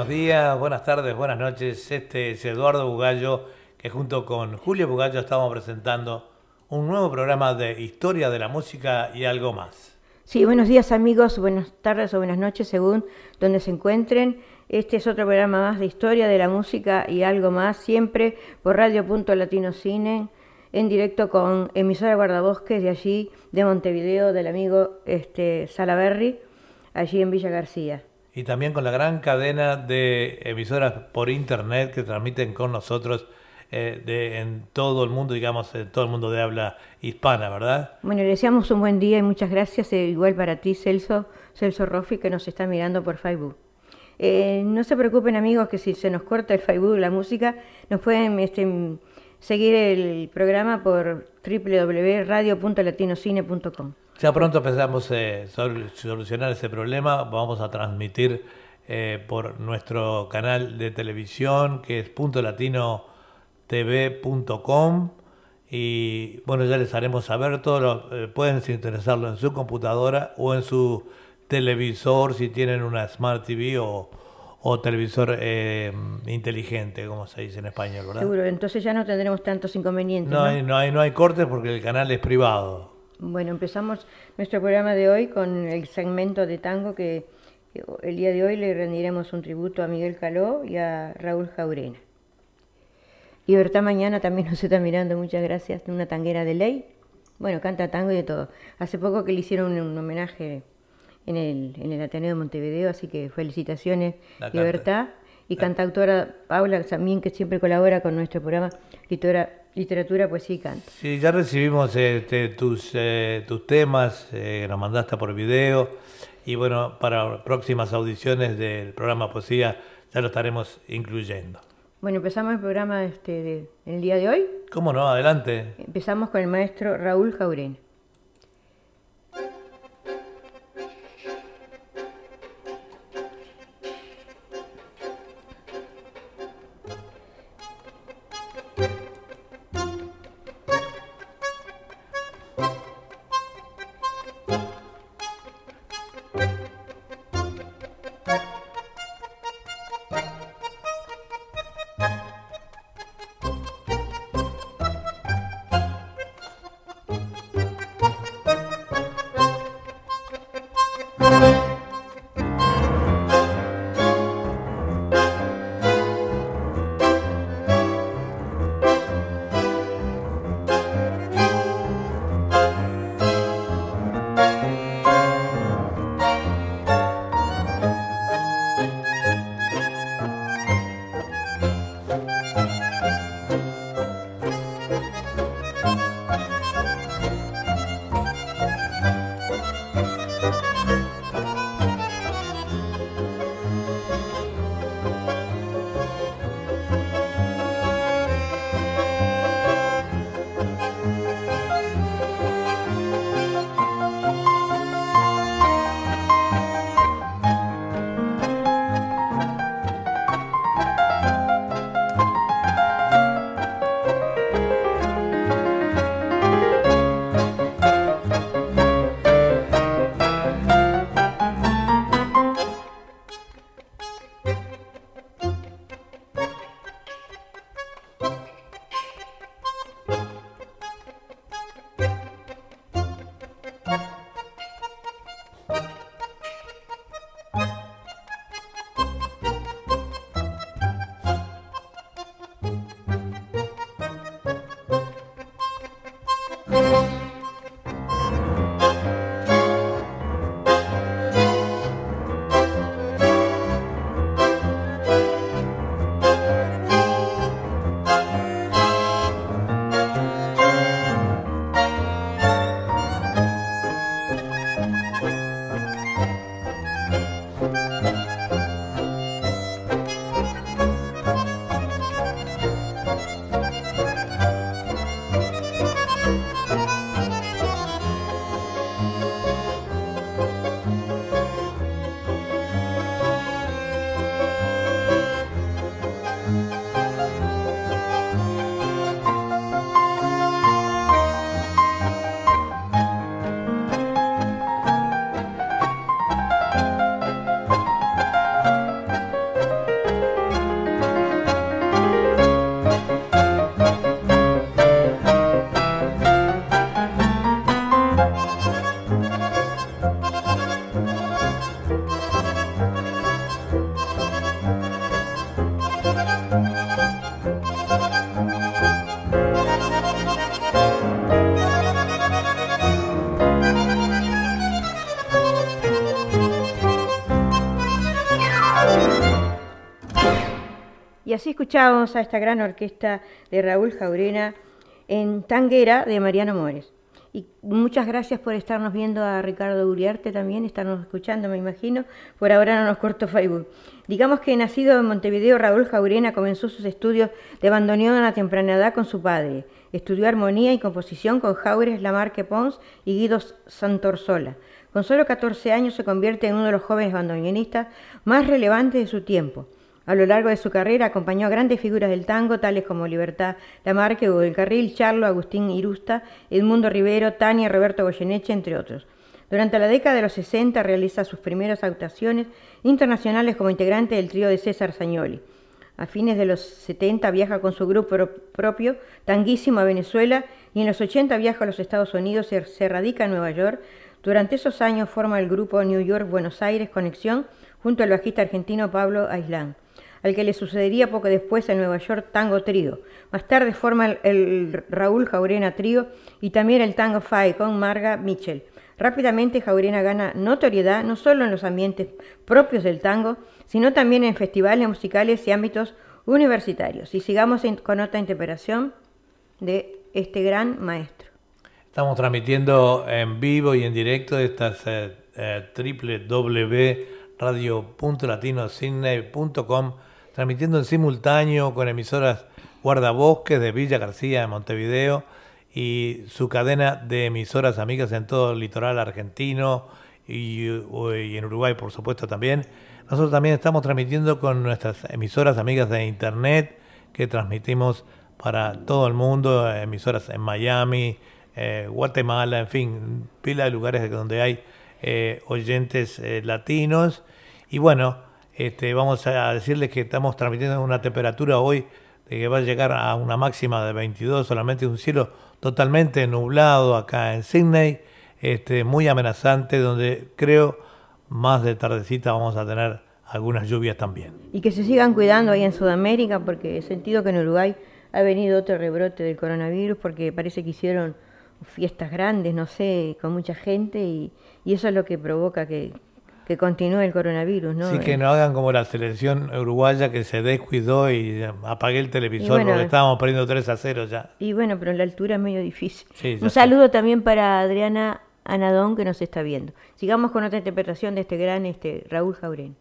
Buenos días, buenas tardes, buenas noches. Este es Eduardo Bugallo, que junto con Julio Bugallo estamos presentando un nuevo programa de historia de la música y algo más. Sí, buenos días amigos, buenas tardes o buenas noches según donde se encuentren. Este es otro programa más de historia de la música y algo más, siempre por Radio Punto Latino Cine, en directo con emisora Guardabosques de allí, de Montevideo, del amigo este, Salaberry, allí en Villa García y también con la gran cadena de emisoras por internet que transmiten con nosotros eh, de, en todo el mundo, digamos, en todo el mundo de habla hispana, ¿verdad? Bueno, le deseamos un buen día y muchas gracias, eh, igual para ti, Celso, Celso Roffi, que nos está mirando por Facebook. Eh, no se preocupen amigos que si se nos corta el Facebook, la música, nos pueden este, seguir el programa por www.radio.latinocine.com. Ya pronto empezamos a eh, solucionar ese problema. Vamos a transmitir eh, por nuestro canal de televisión que es puntolatinotv.com y bueno, ya les haremos saber todo. Lo, eh, pueden sintonizarlo en su computadora o en su televisor si tienen una Smart TV o, televisor inteligente, como se dice en español, ¿verdad? Seguro, entonces ya no tendremos tantos inconvenientes. No, Hay, no, hay, no hay cortes porque el canal es privado. Bueno, empezamos nuestro programa de hoy con el segmento de tango que el día de hoy le rendiremos un tributo a Miguel Caló y a Raúl Jaurena. Libertad Mañana también nos está mirando, muchas gracias, una tanguera de ley. Bueno, canta tango y de todo. Hace poco que le hicieron un, homenaje en el, en el Ateneo de Montevideo, así que felicitaciones, Libertad. Y cantautora Paula también, que siempre colabora con nuestro programa, escritora Literatura, poesía y canto. Sí, ya recibimos este, tus, eh, tus temas, eh, nos mandaste por video y bueno, para próximas audiciones del programa Poesía ya lo estaremos incluyendo. Bueno, empezamos el programa este, el día de hoy. ¿Cómo no? Adelante. Empezamos con el maestro Raúl Jaurén. Y así escuchábamos a esta gran orquesta de Raúl Jaurena en Tanguera de Mariano Mores. Y muchas gracias por estarnos viendo a Ricardo Uriarte también, estarnos escuchando, me imagino. Por ahora no nos cortó Facebook. Digamos que nacido en Montevideo, Raúl Jaurena comenzó sus estudios de bandoneón a temprana edad con su padre. Estudió armonía y composición con Jaures Lamarque Pons y Guido Santorsola. Con solo 14 años se convierte en uno de los jóvenes bandoneonistas más relevantes de su tiempo. A lo largo de su carrera acompañó a grandes figuras del tango, tales como Libertad Lamarque, Hugo del Carril, Charlo, Agustín Irusta, Edmundo Rivero, Tania, Roberto Goyeneche, entre otros. Durante la década de los 60 realiza sus primeras actuaciones internacionales como integrante del trío de César Sagnoli. A fines de los 70 viaja con su grupo propio, Tanguísimo, a Venezuela y en los 80 viaja a los Estados Unidos, se, se radica en Nueva York. Durante esos años forma el grupo New York-Buenos Aires Conexión junto al bajista argentino Pablo Aislán al que le sucedería poco después el Nueva York Tango Trío. Más tarde forma el, Raúl Jaurena Trío y también el Tango Five con Marga Mitchell. Rápidamente Jaurena gana notoriedad no solo en los ambientes propios del tango, sino también en festivales musicales y ámbitos universitarios. Y sigamos con otra interpretación de este gran maestro. Estamos transmitiendo en vivo y en directo estas eh, eh, transmitiendo en simultáneo con emisoras Guardabosques de Villa García de Montevideo y su cadena de emisoras amigas en todo el litoral argentino y, en Uruguay, por supuesto, también. Nosotros también estamos transmitiendo con nuestras emisoras amigas de Internet que transmitimos para todo el mundo, emisoras en Miami, eh, Guatemala, en fin, pila de lugares donde hay eh, oyentes eh, latinos. Y bueno, este, vamos a decirles que estamos transmitiendo una temperatura hoy de que va a llegar a una máxima de 22, solamente un cielo totalmente nublado acá en Sydney, este, muy amenazante, donde creo más de tardecita vamos a tener algunas lluvias también. Y que se sigan cuidando ahí en Sudamérica, porque he sentido que en Uruguay ha venido otro rebrote del coronavirus, porque parece que hicieron fiestas grandes, no sé, con mucha gente, y, y eso es lo que provoca que, que continúe el coronavirus, ¿no? Sí, que no hagan como la selección uruguaya que se descuidó y apagué el televisor porque estábamos perdiendo 3 a 0 ya. Y bueno, pero en la altura es medio difícil. Un saludo también para Adriana Anadón que nos está viendo. Sigamos con otra interpretación de este gran este, Raúl Jaurén.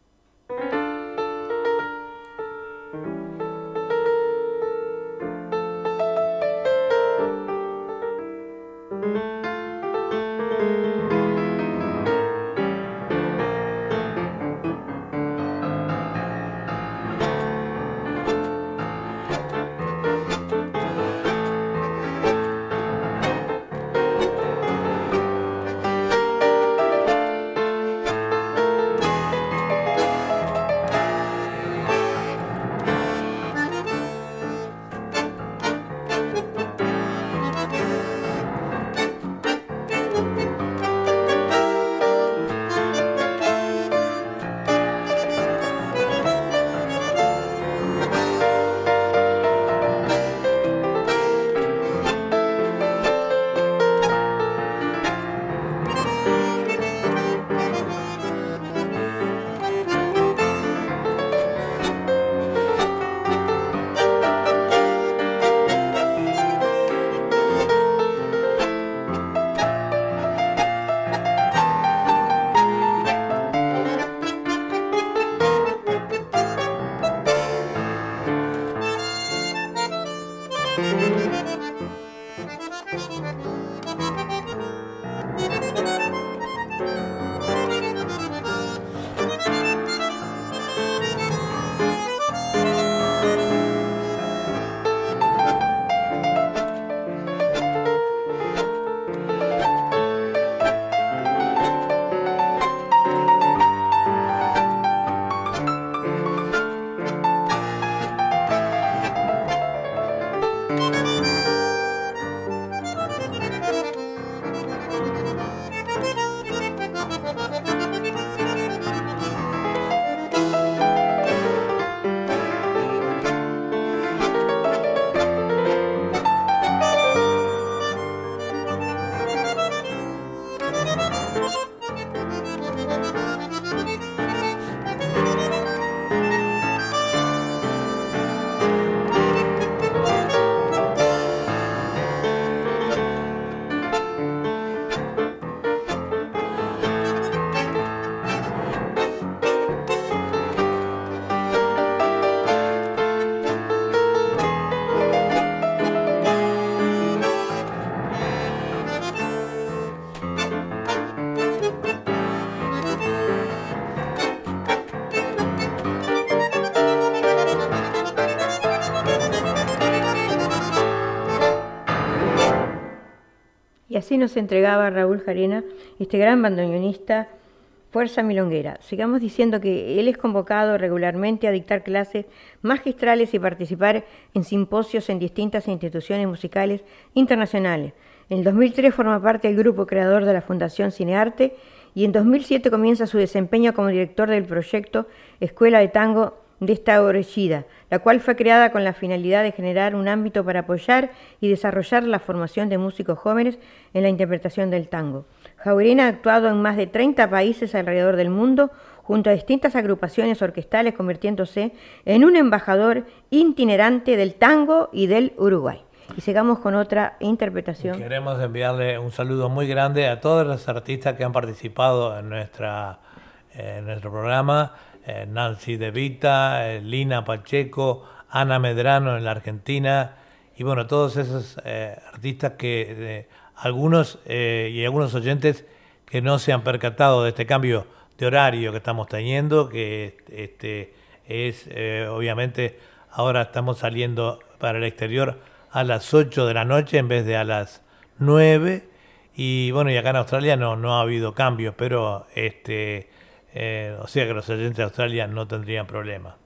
Así nos entregaba Raúl Jarena, este gran bandoneonista, Fuerza Milonguera. Sigamos diciendo que él es convocado regularmente a dictar clases magistrales y participar en simposios en distintas instituciones musicales internacionales. En el 2003 forma parte del grupo creador de la Fundación Cinearte y en 2007 comienza su desempeño como director del proyecto Escuela de Tango de esta Orechida, la cual fue creada con la finalidad de generar un ámbito para apoyar y desarrollar la formación de músicos jóvenes en la interpretación del tango. Jaurina ha actuado en más de 30 países alrededor del mundo junto a distintas agrupaciones orquestales, convirtiéndose en un embajador itinerante del tango y del Uruguay. Y sigamos con otra interpretación. Queremos enviarle un saludo muy grande a todos los artistas que han participado en, nuestra, en nuestro programa Nancy De Vita, eh, Lina Pacheco, Ana Medrano en la Argentina, y bueno, todos esos eh, artistas que algunos y algunos oyentes que no se han percatado de este cambio de horario que estamos teniendo, que este es obviamente ahora estamos saliendo para el exterior a las 8 de la noche en vez de a las 9 y bueno, y acá en Australia no, no ha habido cambios, pero este eh, o sea que los oyentes de Australia no tendrían problema.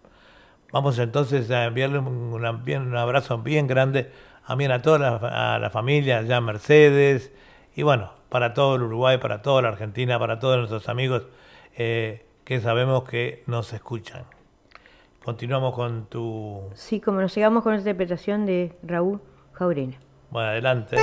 Vamos entonces a enviarle un, un abrazo bien grande también a toda la, a la familia, ya Mercedes, y bueno, para todo el Uruguay, para toda la Argentina, para todos nuestros amigos eh, que sabemos que nos escuchan. Continuamos con tu... Sí, como nos llegamos con la interpretación de Raúl Jaurena. Bueno, adelante.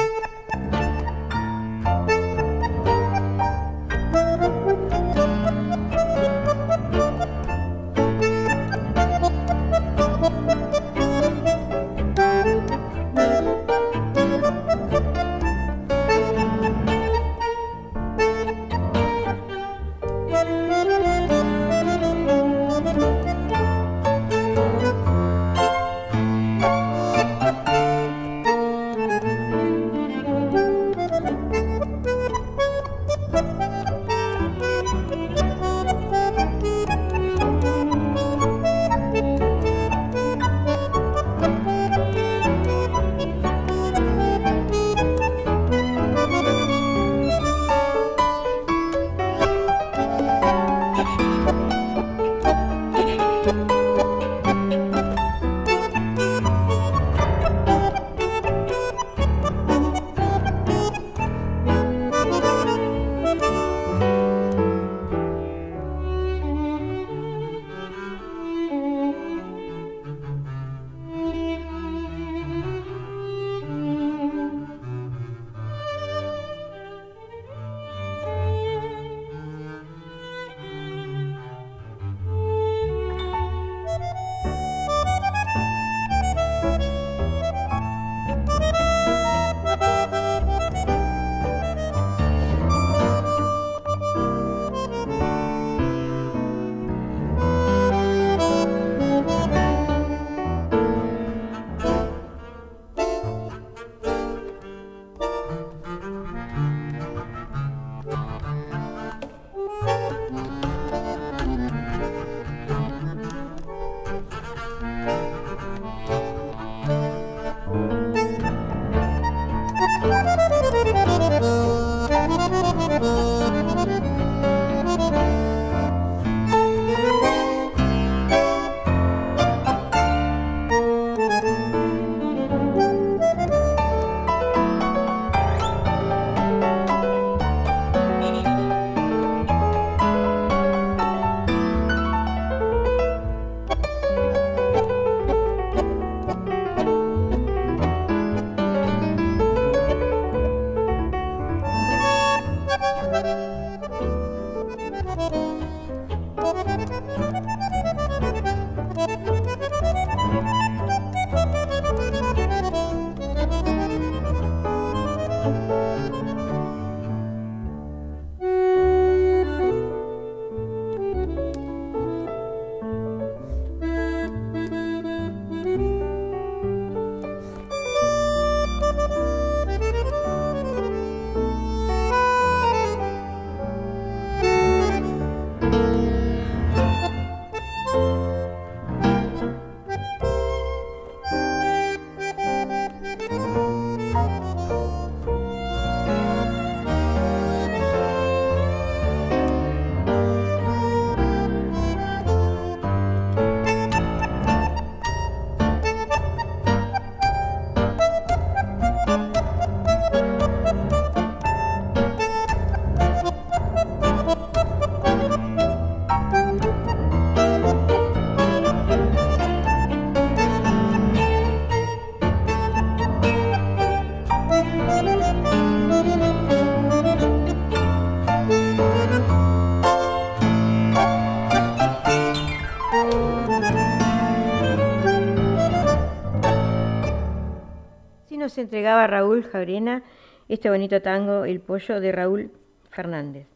Entregaba Raúl Jaurena este bonito tango, El Pollo, de Raúl Fernández.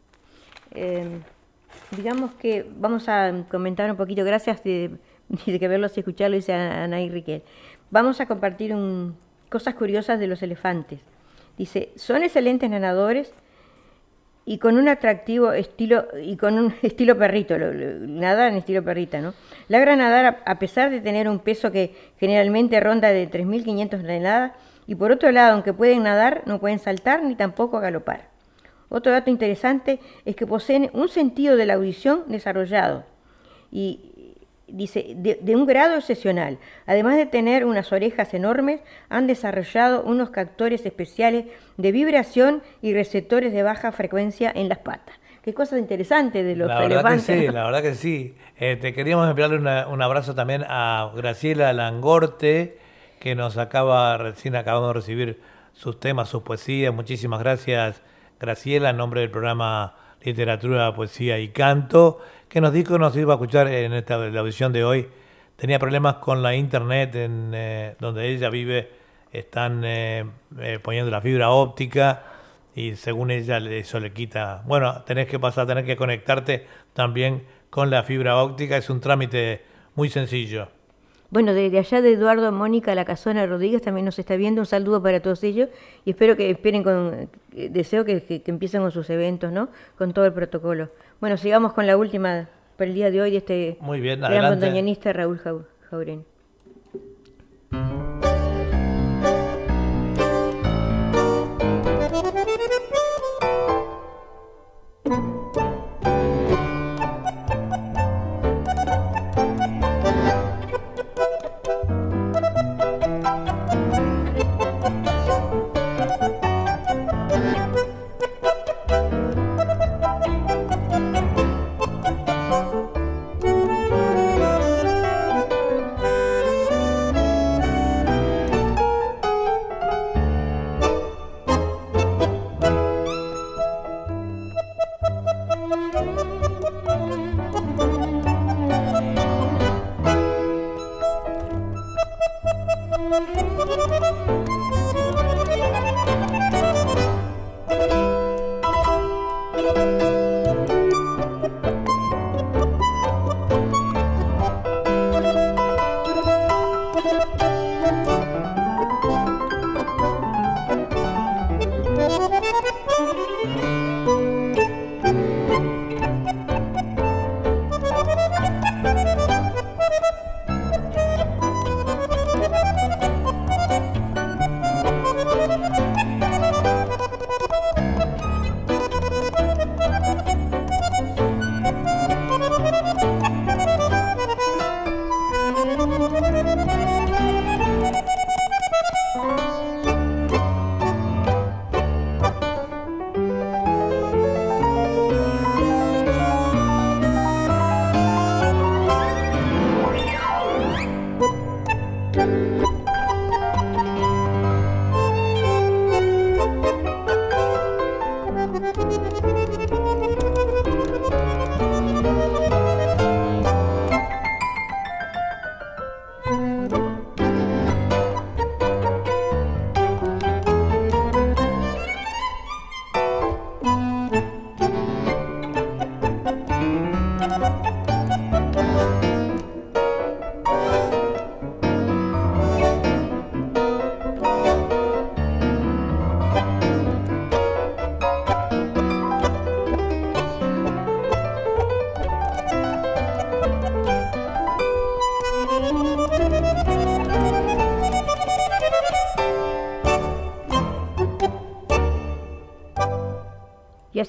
Em, digamos que vamos a comentar un poquito, gracias de, que verlos y dice Ana Riquel. Vamos a compartir cosas curiosas de los elefantes. Dice, son excelentes nadadores y con un atractivo estilo y con un estilo perrito, nada en estilo perrita, ¿no? Logra nadar a, pesar de tener un peso que generalmente ronda de 3.500 toneladas y por otro lado, aunque pueden nadar, no pueden saltar ni tampoco galopar. Otro dato interesante es que poseen un sentido de la audición desarrollado y dice, de, un grado excepcional. Además de tener unas orejas enormes, han desarrollado unos captores especiales de vibración y receptores de baja frecuencia en las patas. Qué cosa interesante de los la verdad Que sí, la verdad que sí. Eh, te queríamos enviarle un abrazo también a Graciela Langorte, que nos acaba, recién acabamos de recibir sus temas, sus poesías. Muchísimas gracias, Graciela, en nombre del programa Literatura, Poesía y Canto que nos dijo que nos iba a escuchar en esta la audición de hoy. Tenía problemas con la internet en eh, donde ella vive, están eh, eh, poniendo la fibra óptica y según ella eso le quita. Bueno, tenés que pasar, tenés que conectarte también con la fibra óptica, es un trámite muy sencillo. Bueno, desde allá de Eduardo Mónica La Casona Rodríguez también nos está viendo. Un saludo para todos ellos y espero que esperen con. Deseo que, empiecen con sus eventos, ¿no? Con todo el protocolo. Bueno, sigamos con la última para el día de hoy de este Muy bien, gran montañanista Raúl Jauren.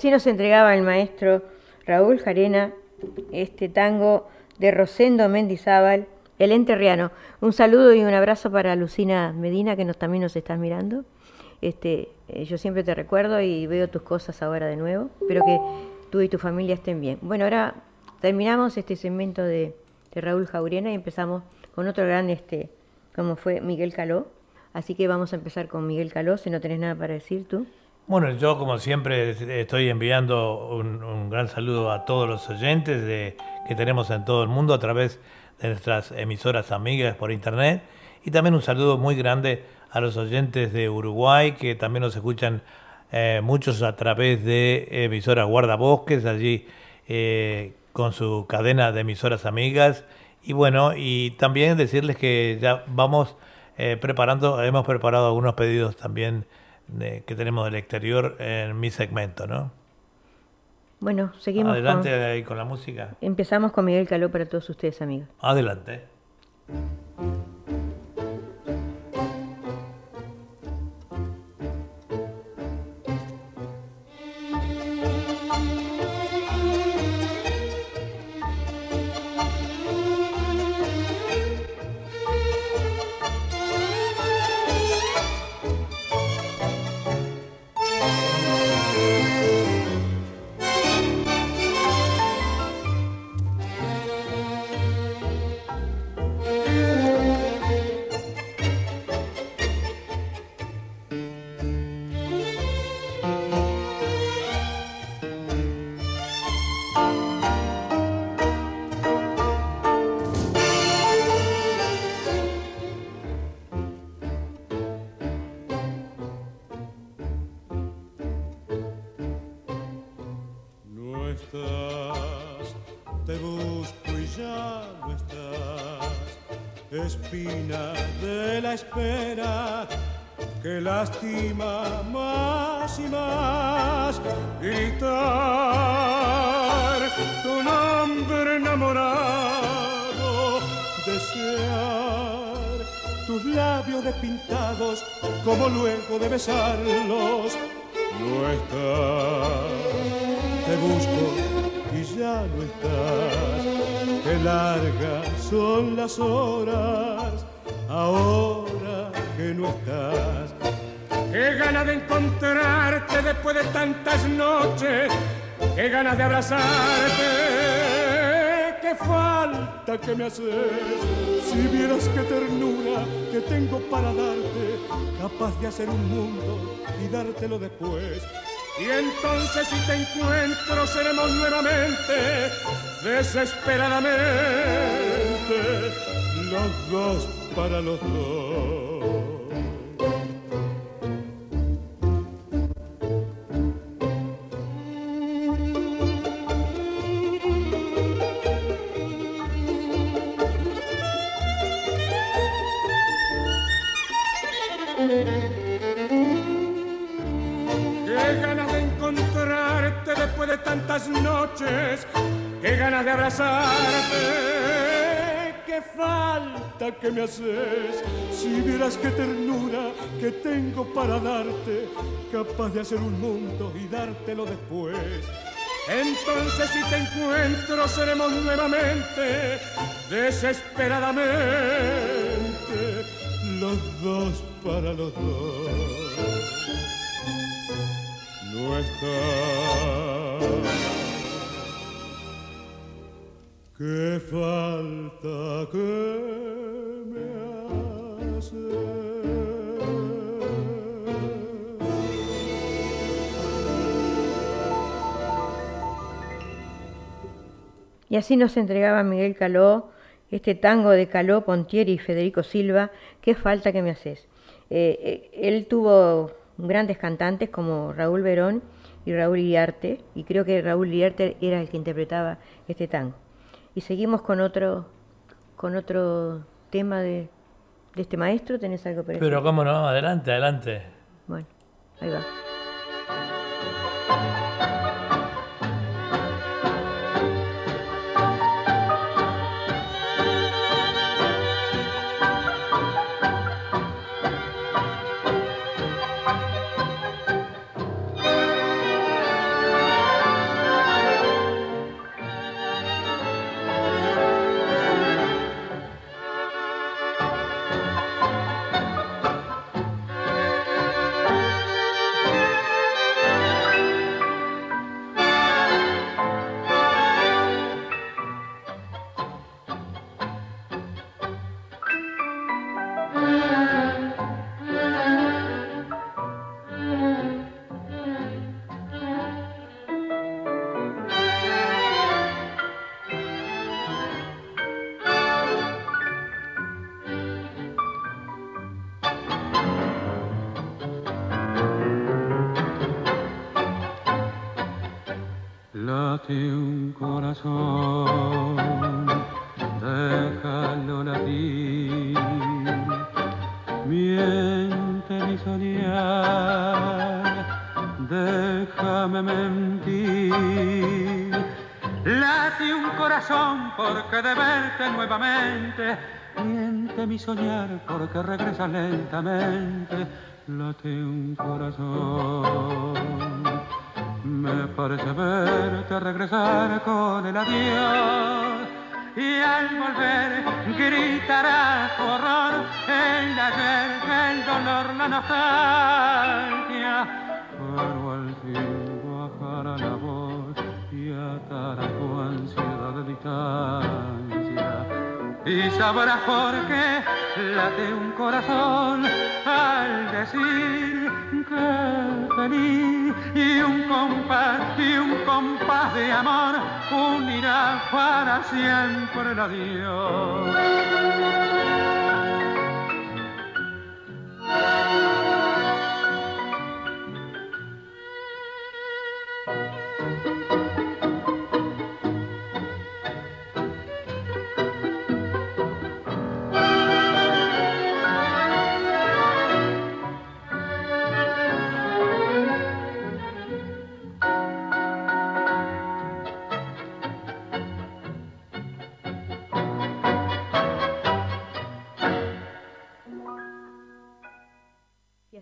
Así nos entregaba el maestro Raúl Jarena este tango de Rosendo Mendizábal, el enterriano. Un saludo y un abrazo para Lucina Medina, que nos, también nos estás mirando. Este, eh, yo siempre te recuerdo y veo tus cosas ahora de nuevo. Espero que tú y tu familia estén bien. Bueno, ahora terminamos este segmento de, Raúl Jaurena y empezamos con otro gran, este, como fue Miguel Caló. Así que vamos a empezar con Miguel Caló, si no tenés nada para decir tú. Bueno, yo como siempre estoy enviando un, gran saludo a todos los oyentes de, que tenemos en todo el mundo a través de nuestras emisoras amigas por internet Y también un saludo muy grande a los oyentes de Uruguay que también nos escuchan eh, muchos a través de emisoras guardabosques, allí eh, con su cadena de emisoras amigas. Y bueno, y también decirles que ya vamos eh, preparando, hemos preparado algunos pedidos también que tenemos del exterior en mi segmento, ¿no? Bueno, seguimos. Adelante ahí con la música. Empezamos con Miguel Caló para todos ustedes, amigos. Adelante. Son las horas ahora que no estás. Qué ganas de encontrarte después de tantas noches. Qué ganas de abrazarte. Qué falta que me haces. Si vieras qué ternura que tengo para darte capaz de hacer un mundo y dártelo después. Y entonces si te encuentro seremos nuevamente, desesperadamente, los dos para los dos. Que me haces, si vieras qué ternura que tengo para darte, capaz de hacer un mundo y dártelo después. Entonces si te encuentro seremos nuevamente, desesperadamente, los dos para los dos. No está Qué falta que me. Y así nos entregaba Miguel Caló este tango de Caló, Pontieri y Federico Silva, Qué falta que me haces. Eh, eh, él tuvo grandes cantantes como Raúl Verón y Raúl Iriarte, y creo que Raúl Iriarte era el que interpretaba este tango. Y seguimos con otro, con otro tema de, de este maestro. ¿Tenés algo para Pero cómo no, adelante, adelante. Bueno, ahí va. Porque regresa lentamente, late un corazón. Me parece verte regresar con el adiós y al volver gritará horror el ayer, el dolor, la nostalgia. Sabrás por qué late un corazón al decir que feliz y un compás y un compás de amor unirá para siempre el adiós.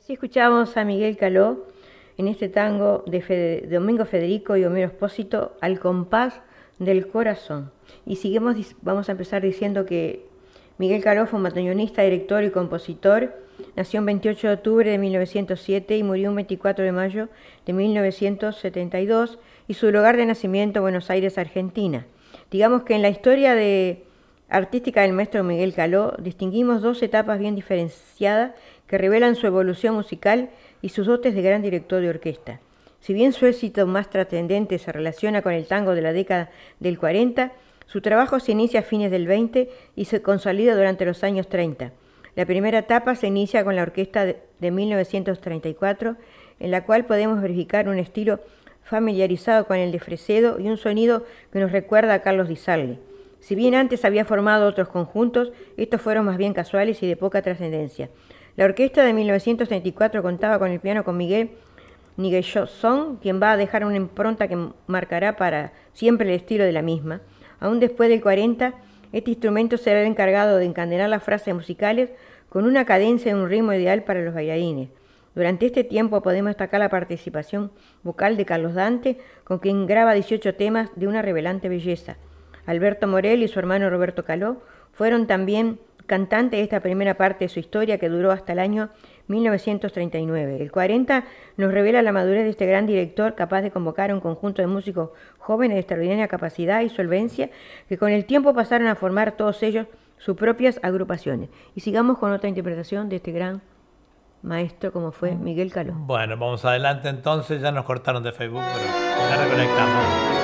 Así escuchamos a Miguel Caló en este tango de, Domingo Federico y Homero Espósito, Al compás del corazón. Y seguimos, vamos a empezar diciendo que Miguel Caló fue un director y compositor. Nació el 28 de octubre de 1907 y murió el 24 de mayo de 1972 y su lugar de nacimiento Buenos Aires, Argentina. Digamos que en la historia de artística del maestro Miguel Caló distinguimos dos etapas bien diferenciadas revelan su evolución musical y sus dotes de gran director de orquesta. Si bien su éxito más trascendente se relaciona con el tango de la década del 40, su trabajo se inicia a fines del 20 y se consolida durante los años 30. La primera etapa se inicia con la orquesta de 1934, en la cual podemos verificar un estilo familiarizado con el de Fresedo y un sonido que nos recuerda a Carlos Di Sarli. Si bien antes había formado otros conjuntos, estos fueron más bien casuales y de poca trascendencia. La orquesta de 1934 contaba con el piano con Miguel Son, quien va a dejar una impronta que marcará para siempre el estilo de la misma. Aún después del 40, este instrumento será el encargado de encadenar las frases musicales con una cadencia y un ritmo ideal para los bailarines. Durante este tiempo podemos destacar la participación vocal de Carlos Dante, con quien graba 18 temas de una revelante belleza. Alberto Morel y su hermano Roberto Caló fueron también cantante de esta primera parte de su historia que duró hasta el año 1939. El 40 nos revela la madurez de este gran director capaz de convocar a un conjunto de músicos jóvenes de extraordinaria capacidad y solvencia que con el tiempo pasaron a formar todos ellos sus propias agrupaciones. Y sigamos con otra interpretación de este gran maestro como fue Miguel Caló. Bueno, vamos adelante entonces, ya nos cortaron de Facebook, pero ya reconectamos.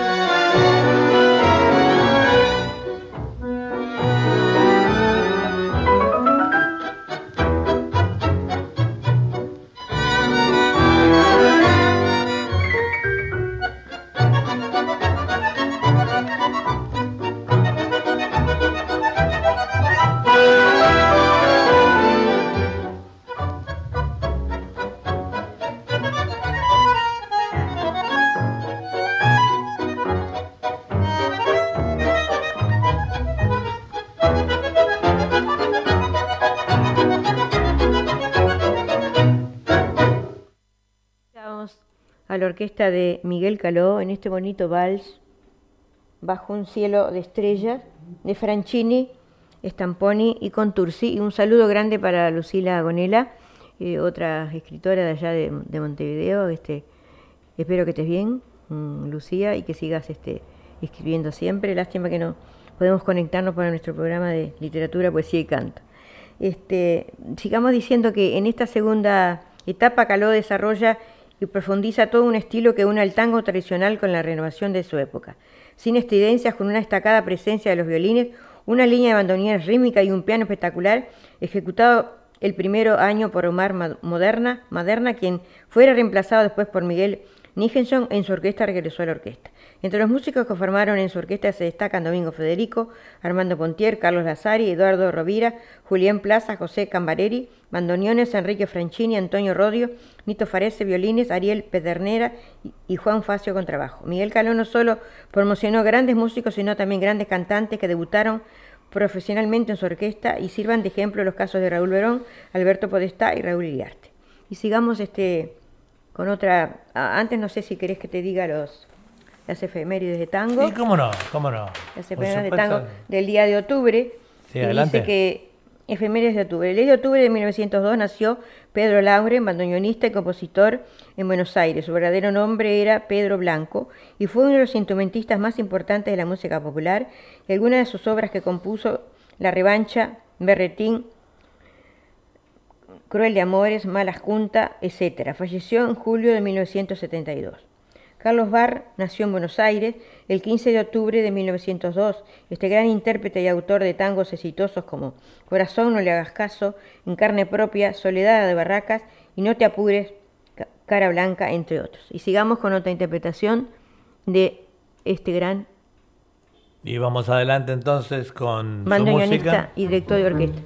Orquesta de Miguel Caló en este bonito vals bajo un cielo de estrellas de Franchini, Stamponi y Contursi. Y un saludo grande para Lucila Gonela, eh, otra escritora de allá de, Montevideo. Este, espero que estés bien, mm, Lucía, y que sigas este, escribiendo siempre. Lástima que no podemos conectarnos para nuestro programa de literatura, poesía y canto. Este, sigamos diciendo que en esta segunda etapa Caló desarrolla y profundiza todo un estilo que une el tango tradicional con la renovación de su época. Sin estridencias, con una destacada presencia de los violines, una línea de bandoneones rítmica y un piano espectacular, ejecutado el primero año por Omar Moderna, Maderna, quien fuera reemplazado después por Miguel Nijenson en su orquesta regresó a la orquesta. Entre los músicos que formaron en su orquesta se destacan Domingo Federico, Armando Pontier, Carlos Lazari, Eduardo Rovira, Julián Plaza, José Cambareri, bandoneones Enrique Franchini, Antonio Rodio, Nito Farese, violines, Ariel Pedernera y Juan Facio con trabajo. Miguel Caló no solo promocionó grandes músicos, sino también grandes cantantes que debutaron profesionalmente en su orquesta y sirvan de ejemplo los casos de Raúl Verón, Alberto Podestá y Raúl Iriarte. Y sigamos este con otra. Antes no sé si querés que te diga los las efemérides de tango. Sí, cómo no, cómo no. Las efemérides de tango del día de octubre. Sí, adelante. Dice que efemérides de octubre. El día de octubre de 1902 nació Pedro Laure, bandoneonista y compositor en Buenos Aires. Su verdadero nombre era Pedro Blanco y fue uno de los instrumentistas más importantes de la música popular. Y algunas de sus obras que compuso La Revancha, Berretín, Cruel de Amores, Malas Junta, etc. Falleció en julio de 1972. Carlos Barr nació en Buenos Aires el 15 de octubre de 1902. Este gran intérprete y autor de tangos exitosos como Corazón, no le hagas caso, En carne propia, Soledad de Barracas y No te apures, Cara Blanca, entre otros. Y sigamos con otra interpretación de este gran... Y vamos adelante entonces con... Música. y director de orquesta.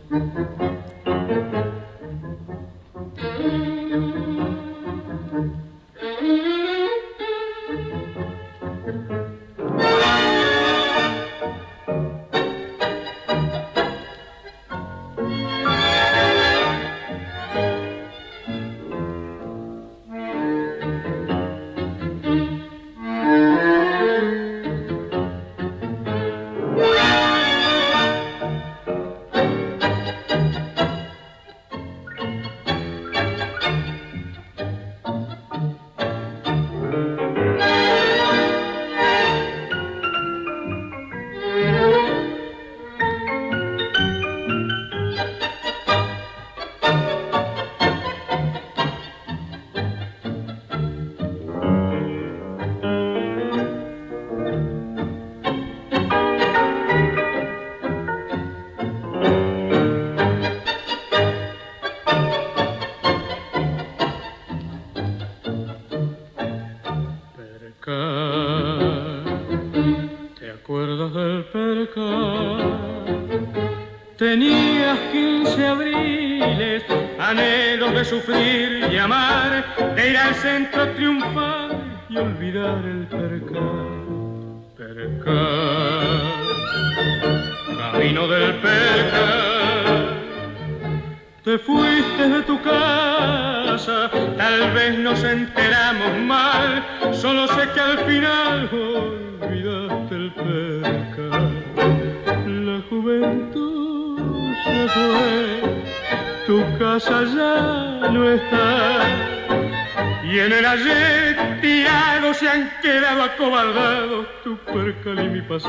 La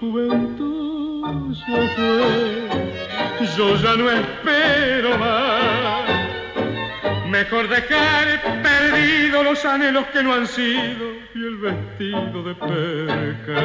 juventud se fue, yo ya no espero más. Mejor dejar perdidos los anhelos que no han sido y el vestido de perca.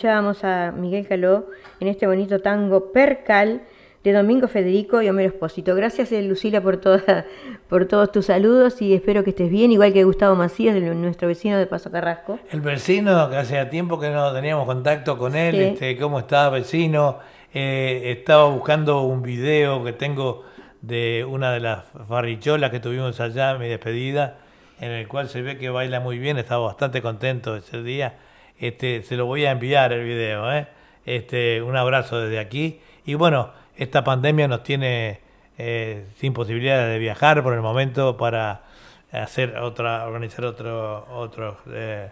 Escuchábamos a Miguel Caló en este bonito tango Percal de Domingo Federico y Homero Espósito. Gracias, eh, Lucila, por, toda, por todos tus saludos y espero que estés bien, igual que Gustavo Macías, nuestro vecino de Paso Carrasco. El vecino, que hacía tiempo que no teníamos contacto con él, Sí. este, ¿cómo está, vecino? Eh, estaba buscando un video que tengo de una de las farricholas que tuvimos allá, mi despedida, en el cual se ve que baila muy bien, estaba bastante contento ese día. Este, se lo voy a enviar el video, ¿eh? Este, un abrazo desde aquí. Y bueno, esta pandemia nos tiene eh, sin posibilidades de viajar por el momento para hacer otra, organizar otro, otros eh,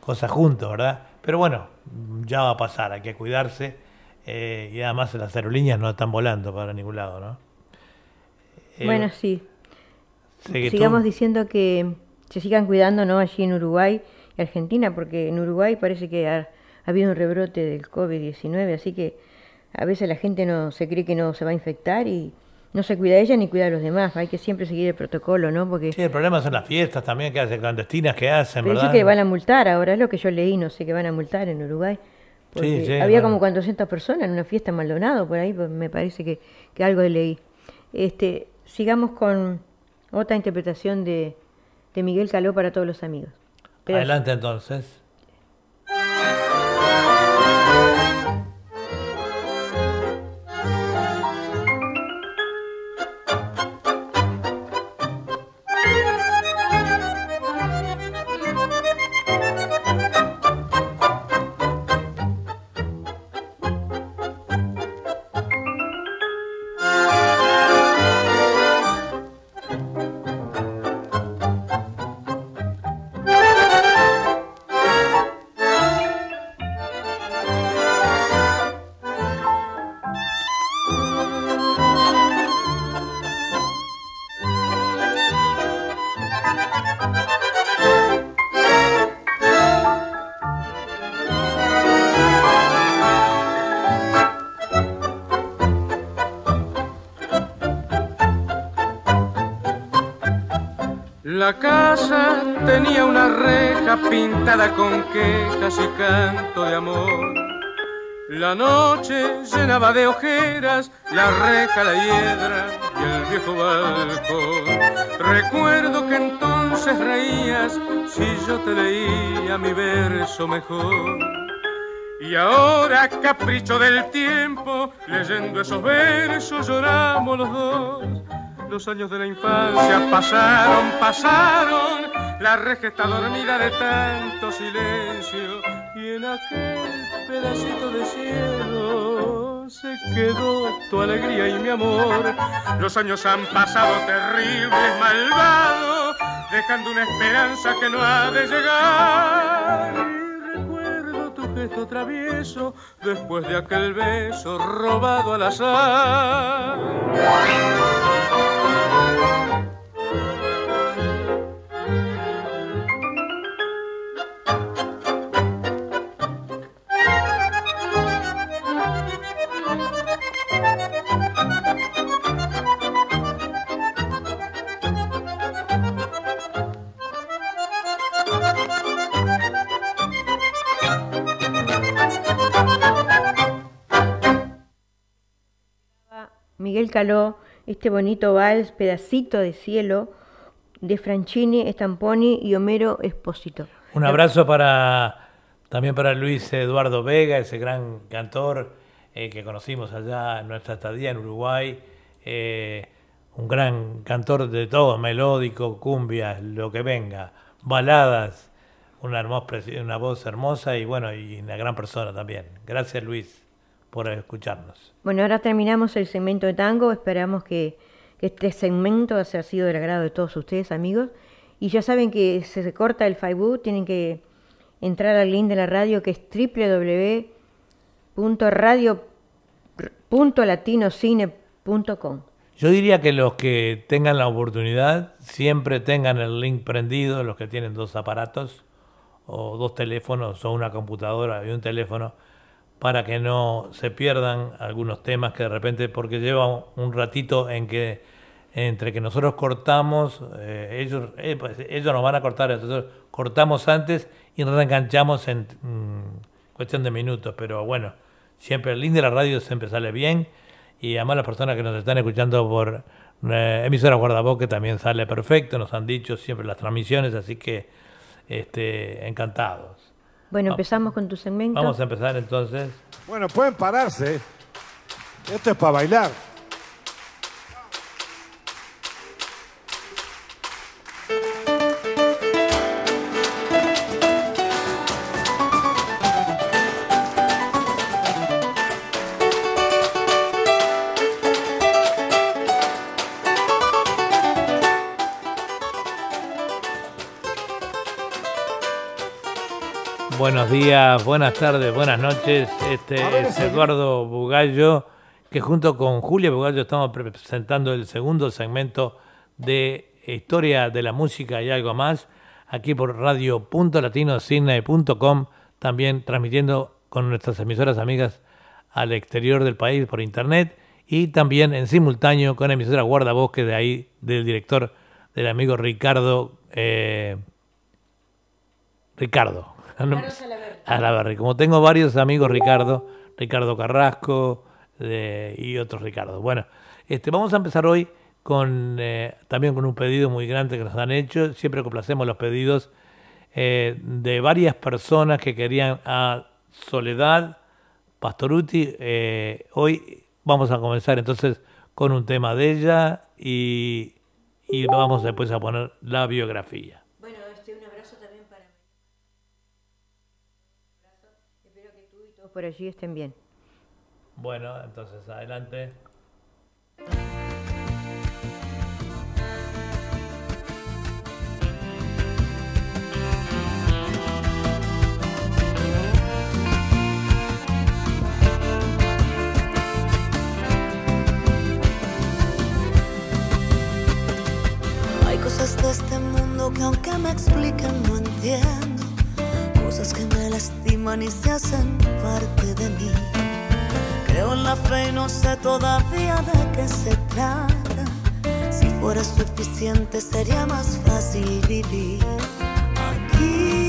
cosas juntos, ¿verdad? Pero bueno, ya va a pasar, hay que cuidarse eh, y además las aerolíneas no están volando para ningún lado, ¿no? Bueno, sí. tú. Sigamos diciendo que se sigan cuidando ¿no? allí en Uruguay y Argentina, porque en Uruguay parece que ha, ha habido un rebrote del COVID-19, así que a veces la gente no se cree que no se va a infectar y no se cuida ella ni cuida a los demás. Hay que siempre seguir el protocolo, ¿no? Porque Sí, el problema son las fiestas también que hacen, clandestinas que hacen, pero ¿verdad? dice que van a multar ahora, es lo que yo leí, no sé, que van a multar en Uruguay. Porque Sí, sí, había bueno. como 400 personas en una fiesta en Maldonado, por ahí pues, me parece que, que algo leí. Este, sigamos con otra interpretación de, de Miguel Caló para todos los amigos. Pero- Adelante entonces. Una reja pintada con quejas y canto de amor. La noche llenaba de ojeras la reja, la hiedra y el viejo balcón. Recuerdo que entonces reías si yo te leía mi verso mejor. Y ahora, capricho del tiempo, leyendo esos versos lloramos los dos. Los años de la infancia pasaron, pasaron, la reja está dormida de tanto silencio y en aquel pedacito de cielo se quedó tu alegría y mi amor. Los años han pasado terribles, malvados, dejando una esperanza que no ha de llegar. Y recuerdo tu gesto travieso después de aquel beso robado al azar. Este bonito vals, Pedacito de Cielo, de Franchini, Stamponi y Homero Espósito. Un abrazo para también para Luis Eduardo Vega, ese gran cantor eh, que conocimos allá en nuestra estadía en Uruguay. Eh, un gran cantor de todo, melódico, cumbias, lo que venga, baladas, una, una voz hermosa y bueno, y una gran persona también. Gracias Luis por escucharnos. Bueno, ahora terminamos el segmento de tango, esperamos que, este segmento haya sido del agrado de todos ustedes amigos y ya saben que se corta el Facebook tienen que entrar al link de la radio que es www.radio.latinocine.com. Yo diría que los que tengan la oportunidad siempre tengan el link prendido, los que tienen dos aparatos o dos teléfonos o una computadora y un teléfono, para que no se pierdan algunos temas que de repente, porque lleva un ratito en que entre que nosotros cortamos, eh, ellos, eh, pues, ellos nos van a cortar, entonces cortamos antes y reenganchamos en mm, cuestión de minutos, pero bueno, siempre el link de la radio siempre sale bien y además las personas que nos están escuchando por eh, emisora Guardaboque también sale perfecto, nos han dicho siempre las transmisiones, así que este, encantados. Bueno, empezamos con tu segmento. Vamos a empezar entonces. Bueno, pueden pararse. Esto es para bailar. Buenos días, buenas tardes, buenas noches. Este es Eduardo Bugallo, que junto con Julia Bugallo estamos presentando el segundo segmento de Historia de la Música y algo más, aquí por radio.latinocine.com, también transmitiendo con nuestras emisoras amigas al exterior del país por internet y también en simultáneo con emisora Guardabosque de ahí, del director, del amigo Ricardo. Eh, Ricardo, Salaverry. Como tengo varios amigos, Ricardo, Ricardo Carrasco y otros Ricardo. Bueno, este, vamos a empezar hoy con eh, también con un pedido muy grande que nos han hecho. Siempre complacemos los pedidos eh, de varias personas que querían a Soledad Pastoruti. Eh, hoy vamos a comenzar entonces con un tema de ella y, y vamos después a poner la biografía. Por allí estén bien. Bueno, entonces adelante. Hay cosas de este mundo que aunque me expliquen no entiendo cosas que me lastiman y se hacen parte de mí. Creo en la fe y no sé todavía de qué se trata. Si fuera suficiente sería más fácil vivir. Aquí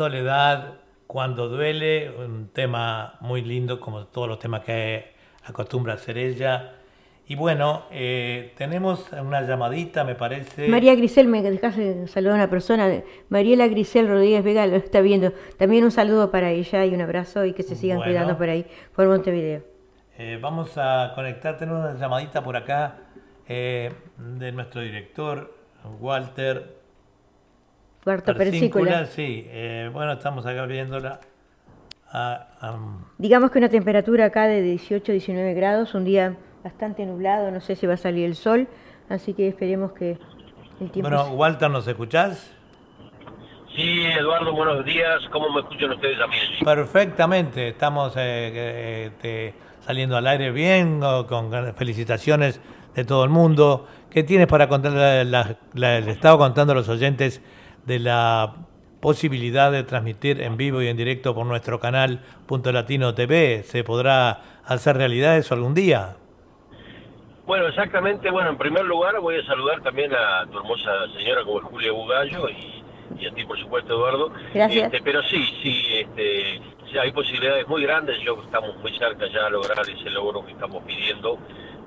Soledad cuando duele, un tema muy lindo como todos los temas que acostumbra hacer ella. Y bueno, eh, tenemos una llamadita, me parece. María Grisel, me dejas saludar a una persona. Mariela Grisel Rodríguez Vega lo está viendo. También un saludo para ella y un abrazo y que se sigan Bueno. cuidando por ahí, por Montevideo. Eh, vamos a conectar, tenemos una llamadita por acá eh, de nuestro director, Walter Cuarto Persíncula. Persícula. Sí, eh, bueno, estamos acá viéndola. Ah, am, Digamos que una temperatura acá de 18, 19 grados, un día bastante nublado, no sé si va a salir el sol, así que esperemos que el tiempo... bueno, Walter, ¿nos escuchás? Sí, Eduardo, buenos días. ¿Cómo me escuchan ustedes a mí? Perfectamente, estamos eh, eh, este, saliendo al aire bien, o con felicitaciones de todo el mundo. ¿Qué tienes para contar? La, la- la- le estaba contando a los oyentes de la posibilidad de transmitir en vivo y en directo por nuestro canal Punto Latino TV. ¿Se podrá hacer realidad eso algún día? Bueno, exactamente. Bueno, en primer lugar voy a saludar también a tu hermosa señora como es Julia Bugallo y, y a ti, por supuesto, Eduardo. Gracias. Este, pero sí, sí, este, sí, hay posibilidades muy grandes. Yo estamos muy cerca ya a lograr ese logro que estamos pidiendo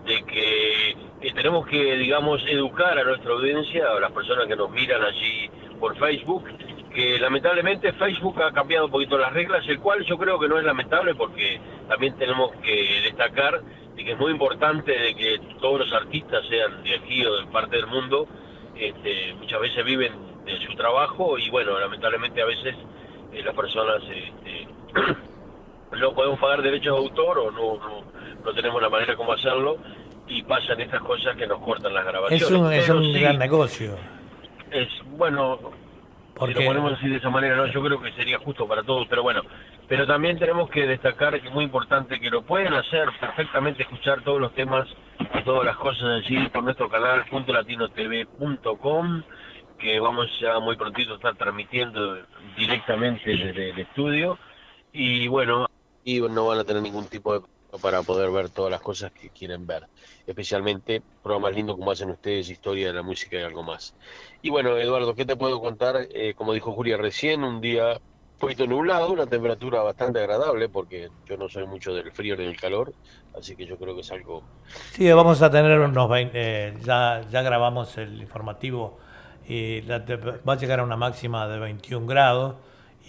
de que tenemos que, digamos, educar a nuestra audiencia, a las personas que nos miran allí por Facebook, que lamentablemente Facebook ha cambiado un poquito las reglas, el cual yo creo que no es lamentable porque también tenemos que destacar de que es muy importante de que todos los artistas sean de aquí o de parte del mundo, este, muchas veces viven de su trabajo y bueno, lamentablemente a veces eh, las personas este, no podemos pagar derechos de autor o no, no, no tenemos la manera como hacerlo y pasan estas cosas que nos cortan las grabaciones. Es un, es un sí, gran negocio. es bueno si Porque lo ponemos así de esa manera, no, yo creo que sería justo para todos, pero bueno, pero también tenemos que destacar que es muy importante que lo pueden hacer perfectamente, escuchar todos los temas y todas las cosas allí por nuestro canal .latinotv.com que vamos ya muy prontito a estar transmitiendo directamente desde el estudio y bueno, y no van a tener ningún tipo de para poder ver todas las cosas que quieren ver, especialmente programas lindos como hacen ustedes, historia de la música y algo más. Y bueno, Eduardo, ¿qué te puedo contar? Eh, como dijo Julia recién, un día poquito nublado, una temperatura bastante agradable, porque yo no soy mucho del frío ni del calor, así que yo creo que es algo... Sí, vamos a tener unos 20, eh, ya, ya grabamos el informativo y la va a llegar a una máxima de 21 grados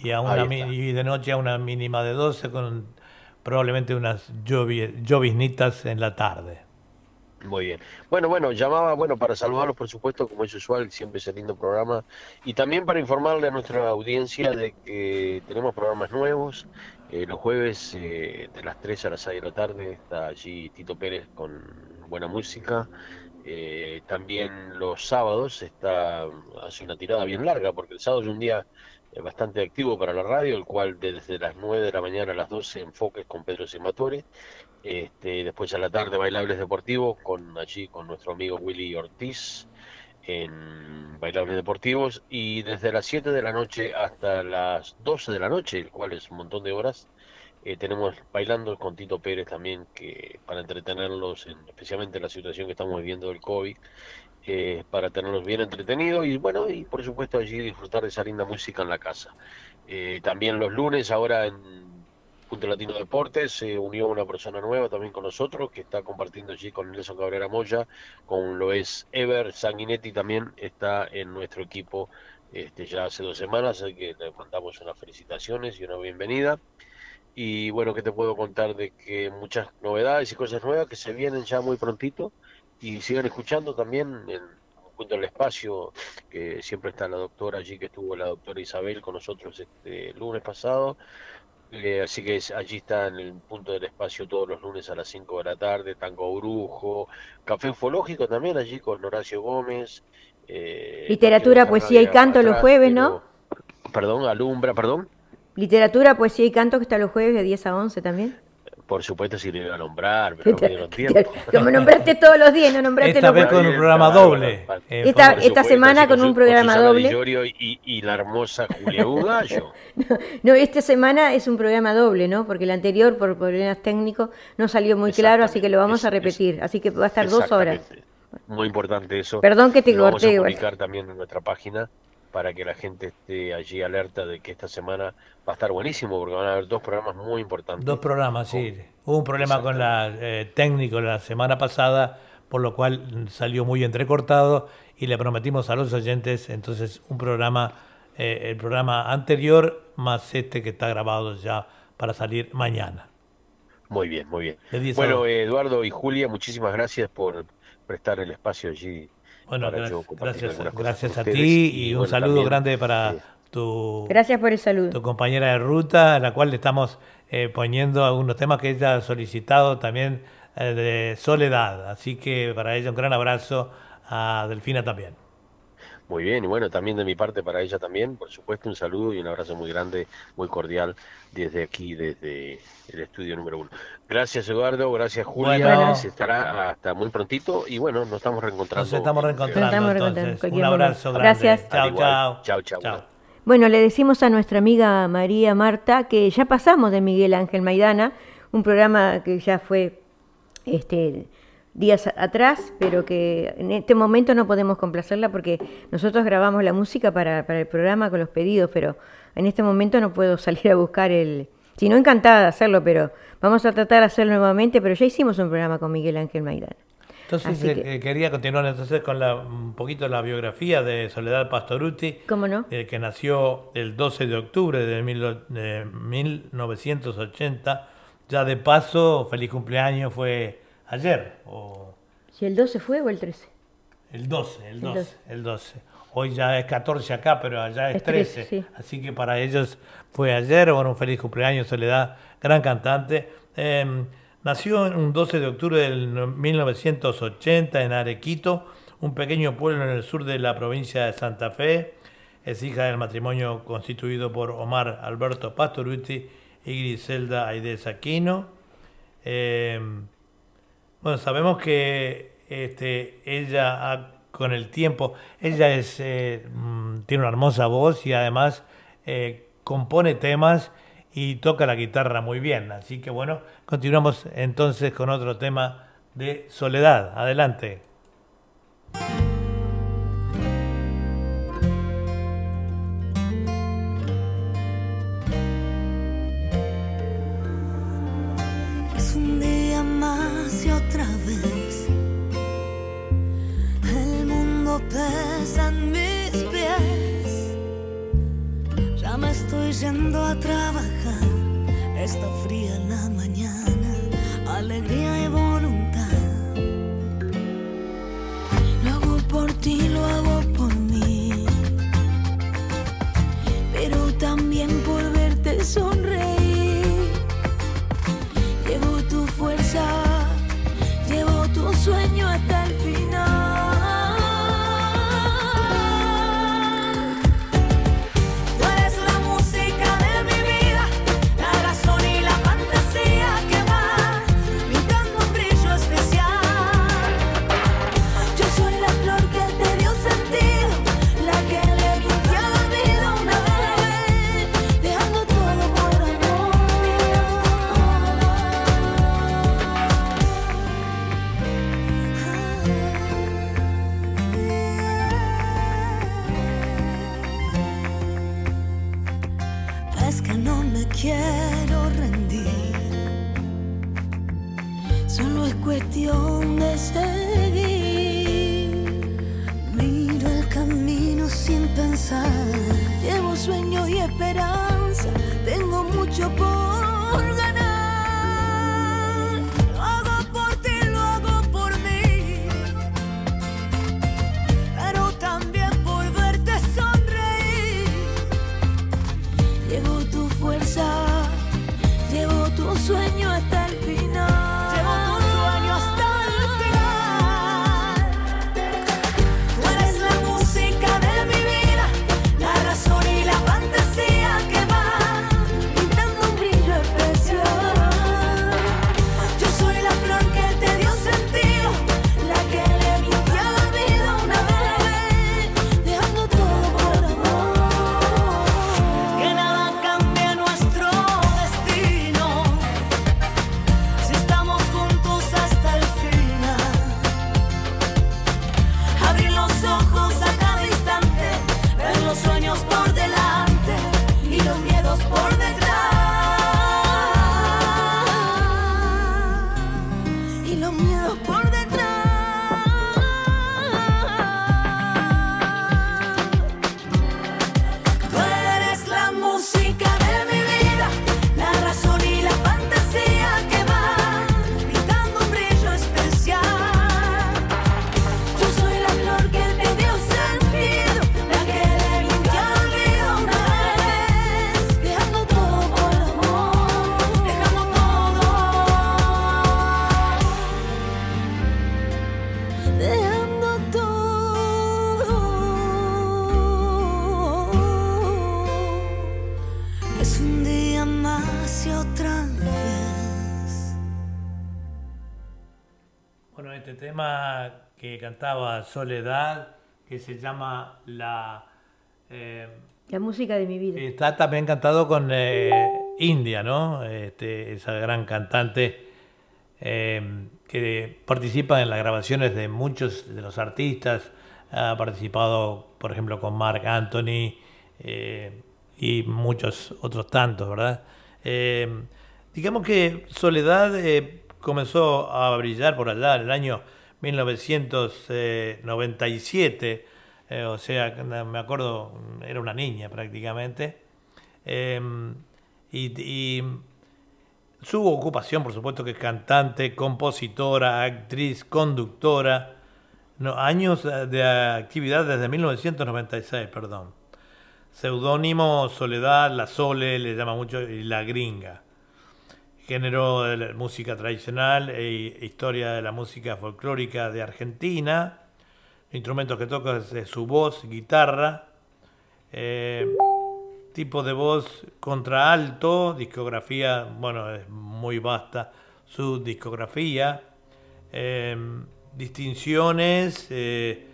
y, a una, y de noche a una mínima de 12 con probablemente unas lloviznitas en la tarde. Muy bien. Bueno, bueno, llamaba, bueno, para saludarlos, por supuesto, como es usual, siempre es el lindo programa, y también para informarle a nuestra audiencia de que tenemos programas nuevos. Eh, los jueves eh, de las 3 a las 6 de la tarde está allí Tito Pérez con buena música. Eh, también los sábados está hace una tirada bien larga, porque el sábado es un día bastante activo para la radio, el cual desde las 9 de la mañana a las 12 enfoques con Pedro Simatore. Este, después a la tarde bailables deportivos con allí con nuestro amigo Willy Ortiz en bailables deportivos y desde las 7 de la noche hasta las 12 de la noche, el cual es un montón de horas, eh, tenemos bailando con Tito Pérez también que para entretenerlos, en- especialmente en la situación que estamos viviendo del COVID, eh, para tenerlos bien entretenidos y bueno, y por supuesto allí disfrutar de esa linda música en la casa. Eh, también los lunes, ahora en Punto Latino Deportes, se unió una persona nueva también con nosotros que está compartiendo allí con Nelson Cabrera Moya, con lo es Ever Sanguinetti también está en nuestro equipo este, ya hace dos semanas, así que le mandamos unas felicitaciones y una bienvenida. Y bueno, ¿qué te puedo contar de que muchas novedades y cosas nuevas que se vienen ya muy prontito? Y sigan escuchando también en Punto del Espacio, que siempre está la doctora allí, que estuvo la doctora Isabel con nosotros este lunes pasado. Eh, así que es- allí está en el punto del espacio todos los lunes a las 5 de la tarde, Tango Brujo, Café Ufológico también allí con Horacio Gómez. eh, Literatura, poesía y canto los jueves, pero- ¿no? Perdón, Alumbra, perdón. Literatura, poesía y canto que está los jueves de 10 a 11 también. Por supuesto, si le iba a nombrar, pero no me dieron tiempo. Como nombraste todos los días, no nombraste Esta vez con un programa doble. eh, Esta- esta semana con un programa Susana doble. Y, y la hermosa Julia Bugallo. No, esta semana es un programa doble, ¿no? Porque el anterior, por problemas técnicos, no salió muy claro, así que lo vamos a. Es- repetir. Así que va a estar dos horas. Muy importante eso. Perdón que te Lo vamos corté, a igual. publicar también en nuestra página para que la gente esté allí alerta de que esta semana va a estar buenísimo porque van a haber dos programas muy importantes. Dos programas, sí. Hubo un problema con la eh, técnico la semana pasada, por lo cual salió muy entrecortado y le prometimos a los oyentes entonces un programa, eh, el programa anterior más este que está grabado ya para salir mañana. Muy bien, muy bien. De 10 a Bueno, 2. Eduardo y Julia, muchísimas gracias por prestar el espacio allí. Bueno, para gracias, yo gracias, a ti y, un bueno, saludo también, grande para eh, tu, Gracias por el saludo. tu compañera de ruta, a la cual le estamos eh, poniendo algunos temas que ella ha solicitado también eh, de Soledad. Así que para ella un gran abrazo a Delfina también. Muy bien, y bueno, también de mi parte para ella también, por supuesto, un saludo y un abrazo muy grande, muy cordial desde aquí, desde el estudio número uno. Gracias Eduardo, gracias Julia, Bueno. se estará hasta muy prontito y bueno, nos estamos reencontrando. Nos estamos reencontrando Nos estamos reencontrando entonces. Un abrazo momento. grande. Gracias. Chao, chao. Chao, chao. Bueno, le decimos a nuestra amiga María Marta que ya pasamos de Miguel Ángel Maidana, un programa que ya fue este, días atrás, pero que en este momento no podemos complacerla porque nosotros grabamos la música para, para el programa con los pedidos, pero en este momento no puedo salir a buscar el... Si no, encantada de hacerlo, pero vamos a tratar de hacerlo nuevamente, pero ya hicimos un programa con Miguel Ángel Maidana. Entonces eh, que- eh, quería continuar entonces con la, un poquito la biografía de Soledad Pastoruti, ¿Cómo no? eh, que nació el 12 de octubre de, mil- de 1980. Ya de paso, feliz cumpleaños fue ayer, o ¿Si el 12 fue o el 13? el 12, el El 12, 12. el 12. Hoy ya es 14 acá, pero allá es Es 13, 13. sí. Así que para ellos fue ayer. Bueno, un feliz cumpleaños, Soledad, gran cantante. Eh, nació un 12 de octubre del no- 1980 en Arequito, un pequeño pueblo en el sur de la provincia de Santa Fe. Es hija del matrimonio constituido por Omar Alberto Pastoruti y Griselda Aidez Aquino. Eh, bueno, sabemos que este, ella ha- con el tiempo, ella es, eh, mm, tiene una hermosa voz y además eh, compone temas y toca la guitarra muy bien. Así que bueno, continuamos entonces con otro tema de Soledad. Adelante. Yendo a trabajar. Está fría la mañana, alegría y voluntad. Lo hago por ti, lo hago por mí. Pero también por verte sonreír. Por que cantaba Soledad, que se llama La... eh, La música de mi vida. Está también cantado con eh, India, ¿no? Este, esa gran cantante eh, que participa en las grabaciones de muchos de los artistas. Ha participado, por ejemplo, con Mark Anthony y muchos otros tantos, ¿verdad? Digamos que Soledad comenzó a brillar por allá en el año 1997, eh, o sea, me acuerdo, era una niña prácticamente. Eh, y, su ocupación, por supuesto, que es cantante, compositora, actriz, conductora. Años de actividad desde 1996, perdón. Seudónimo Soledad, La Sole, le llama mucho, y La Gringa. Género de música tradicional e historia de la música folclórica de Argentina. Instrumentos que toca es su voz, guitarra. Eh, tipo de voz contraalto, discografía, bueno, es muy vasta su discografía. Eh, distinciones, eh,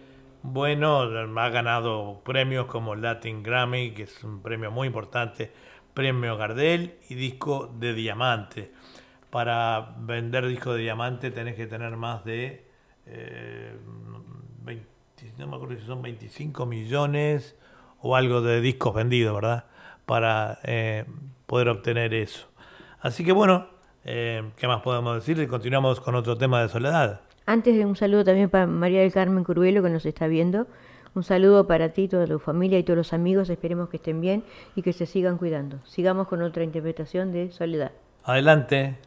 bueno, ha ganado premios como Latin Grammy, que es un premio muy importante, premio Gardel y disco de diamante. Para vender disco de diamante tenés que tener más de, eh, 20, no me acuerdo si son 25 millones o algo de discos vendidos, ¿verdad? Para eh, poder obtener eso. Así que bueno, eh, ¿qué más podemos decir? Continuamos con otro tema de soledad. Antes de un saludo también para María del Carmen Curuelo que nos está viendo. Un saludo para ti, toda tu familia y todos los amigos. Esperemos que estén bien y que se sigan cuidando. Sigamos con otra interpretación de Soledad. Adelante.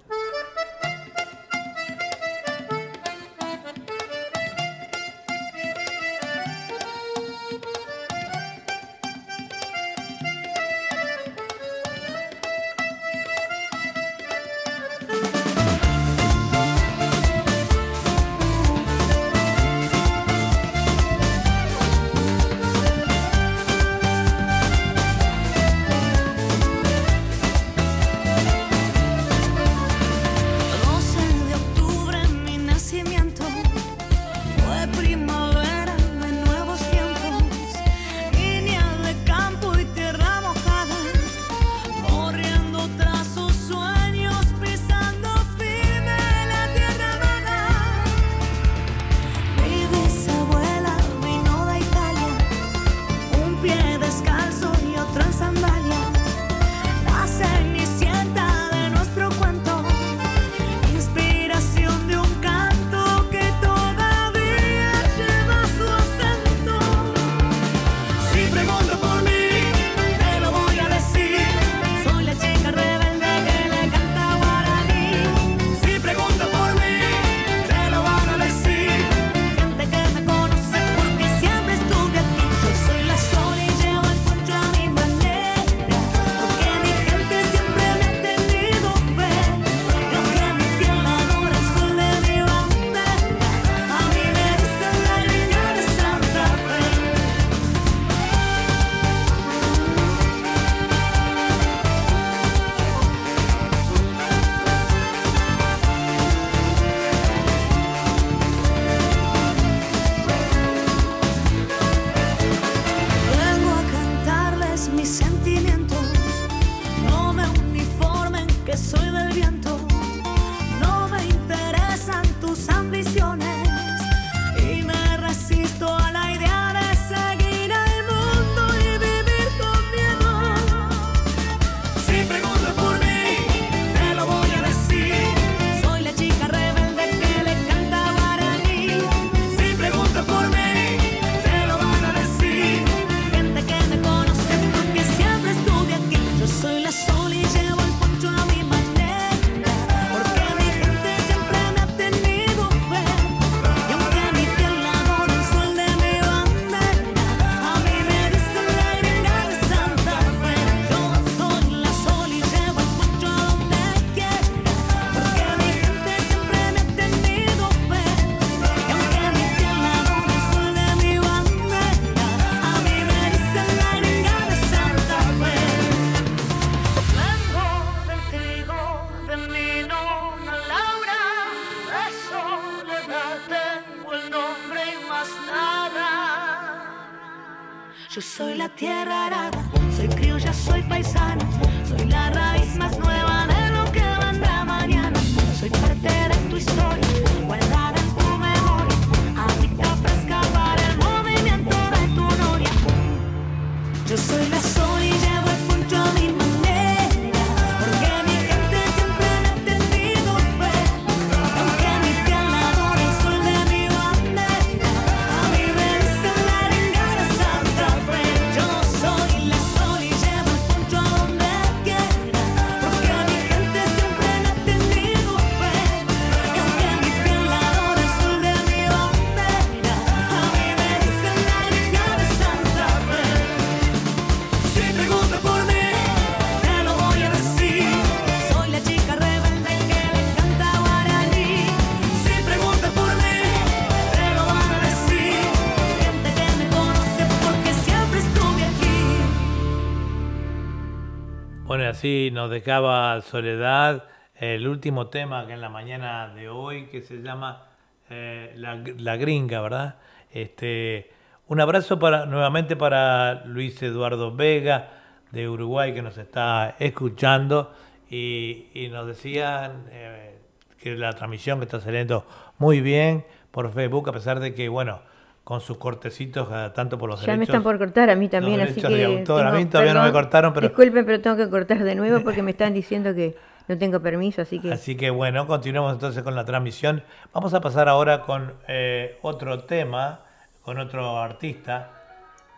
Así nos dejaba Soledad el último tema que en la mañana de hoy, que se llama eh, la, la Gringa, ¿verdad? Este, un abrazo para, nuevamente para Luis Eduardo Vega de Uruguay que nos está escuchando y, y nos decían eh, que la transmisión que está saliendo muy bien por Facebook, a pesar de que, bueno, con sus cortecitos cada tanto por los Ya me derechos. están por cortar a mí también, así derechos de que. autor. A mí todavía no me cortaron, pero- Disculpen, pero tengo que cortar de nuevo porque me están diciendo que no tengo permiso, así que. Así que bueno, continuamos entonces con la transmisión. Vamos a pasar ahora con eh, otro tema, con otro artista.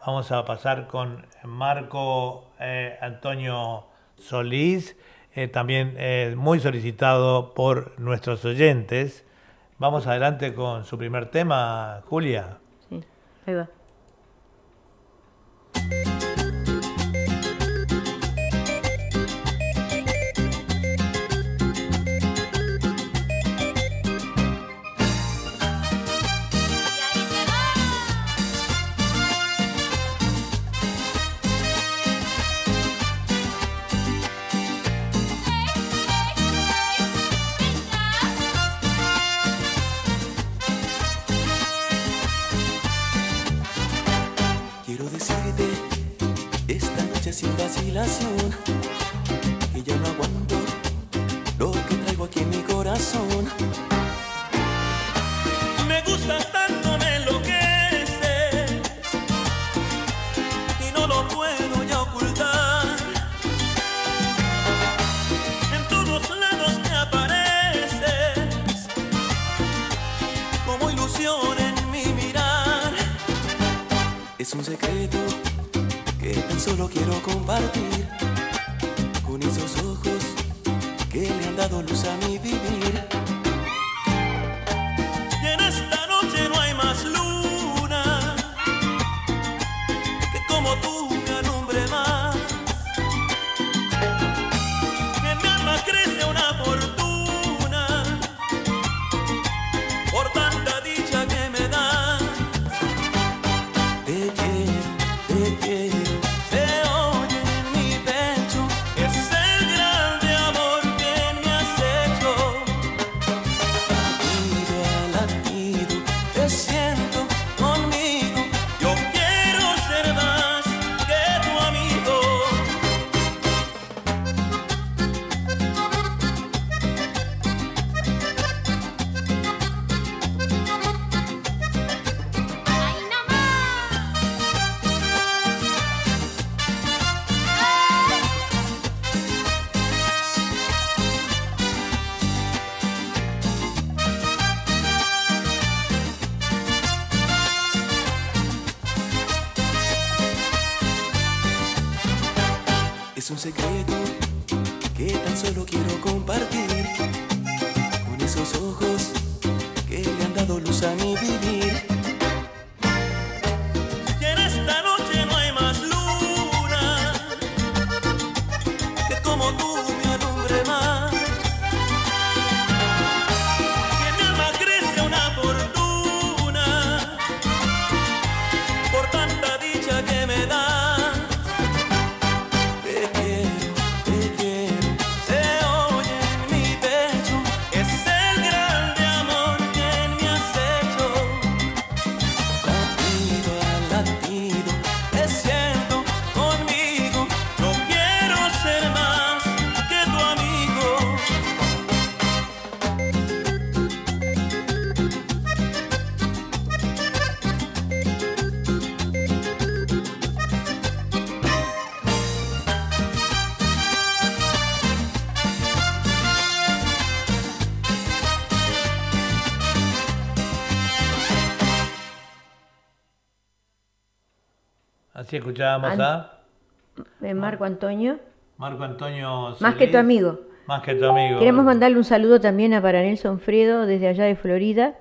Vamos a pasar con Marco eh, Antonio Solís, eh, también eh, muy solicitado por nuestros oyentes. Vamos adelante con su primer tema, Julia. Ahí va. Es un secreto que tan solo quiero compartir con esos ojos que le han dado luz a mi vivir. Escuchábamos An- a Eh, Marco Antonio, Marco Antonio más que tu amigo. Más que tu amigo. Queremos mandarle un saludo también a para Nelson Fredo desde allá de Florida,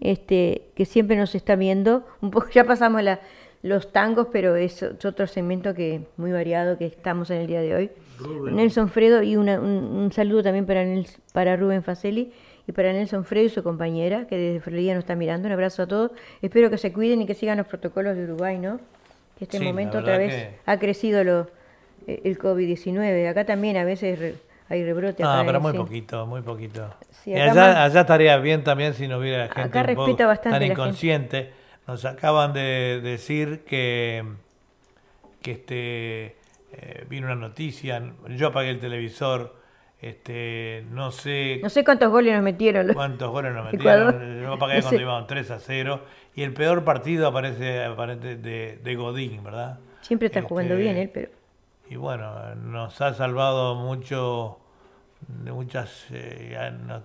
este, que siempre nos está viendo. Un poco, ya pasamos la- los tangos, pero es, otro segmento que muy variado que estamos en el día de hoy. Nelson Fredo y una- un, un saludo también para, Nels- para Rubén Faceli y para Nelson Fredo y su compañera, que desde Florida nos está mirando. Un abrazo a todos. Espero que se cuiden y que sigan los protocolos de Uruguay, ¿no? Que este Sí, momento otra vez que- ha crecido lo, eh, el COVID-19. Acá también a veces re- hay rebrote. Ah, acá, pero muy sí. poquito, muy poquito. Sí, Y allá, más- allá estaría bien también si no hubiera gente Acá un poco respeta bastante tan la gente. inconsciente. Nos acaban de decir que, que este eh, vino una noticia, yo apagué el televisor, este no sé No sé cuántos goles nos metieron. los- cuántos goles nos Ecuador. metieron, yo apagué No cuando íbamos 3 a 0 y el peor partido aparece, aparece de, de Godín, ¿verdad? Siempre está jugando Este, bien él, pero y bueno, nos ha salvado mucho de muchas eh,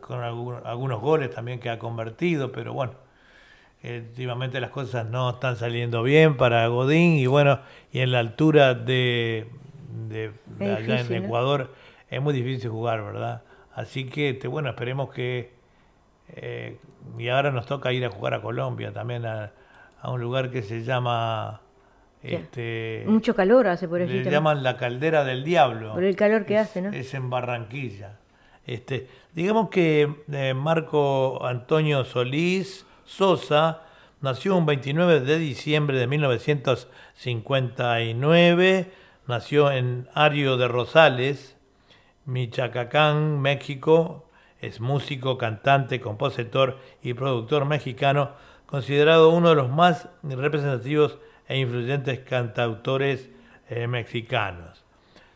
con algunos goles también que ha convertido, pero bueno, últimamente las cosas no están saliendo bien para Godín y bueno, y en la altura de, de- allá difícil, en ¿no? Es muy difícil jugar, ¿verdad? Así que este, bueno, esperemos que eh, y ahora nos toca ir a jugar a Colombia también a, a un lugar que se llama este mucho calor hace por allí. le también. llaman la caldera del diablo. Por el calor que Es- hace, ¿no? Es en Barranquilla. Este, digamos que eh, Marco Antonio Solís Sosa nació un 29 de diciembre de 1959. Nació en Ario de Rosales, Michacacán, México. Es músico, cantante, compositor y productor mexicano, considerado uno de los más representativos e influyentes cantautores eh, mexicanos.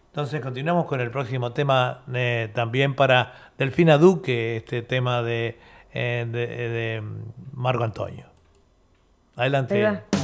Entonces continuamos con el próximo tema eh, también para Delfina Duque, este tema de, eh, de, de Marco Antonio. Adelante.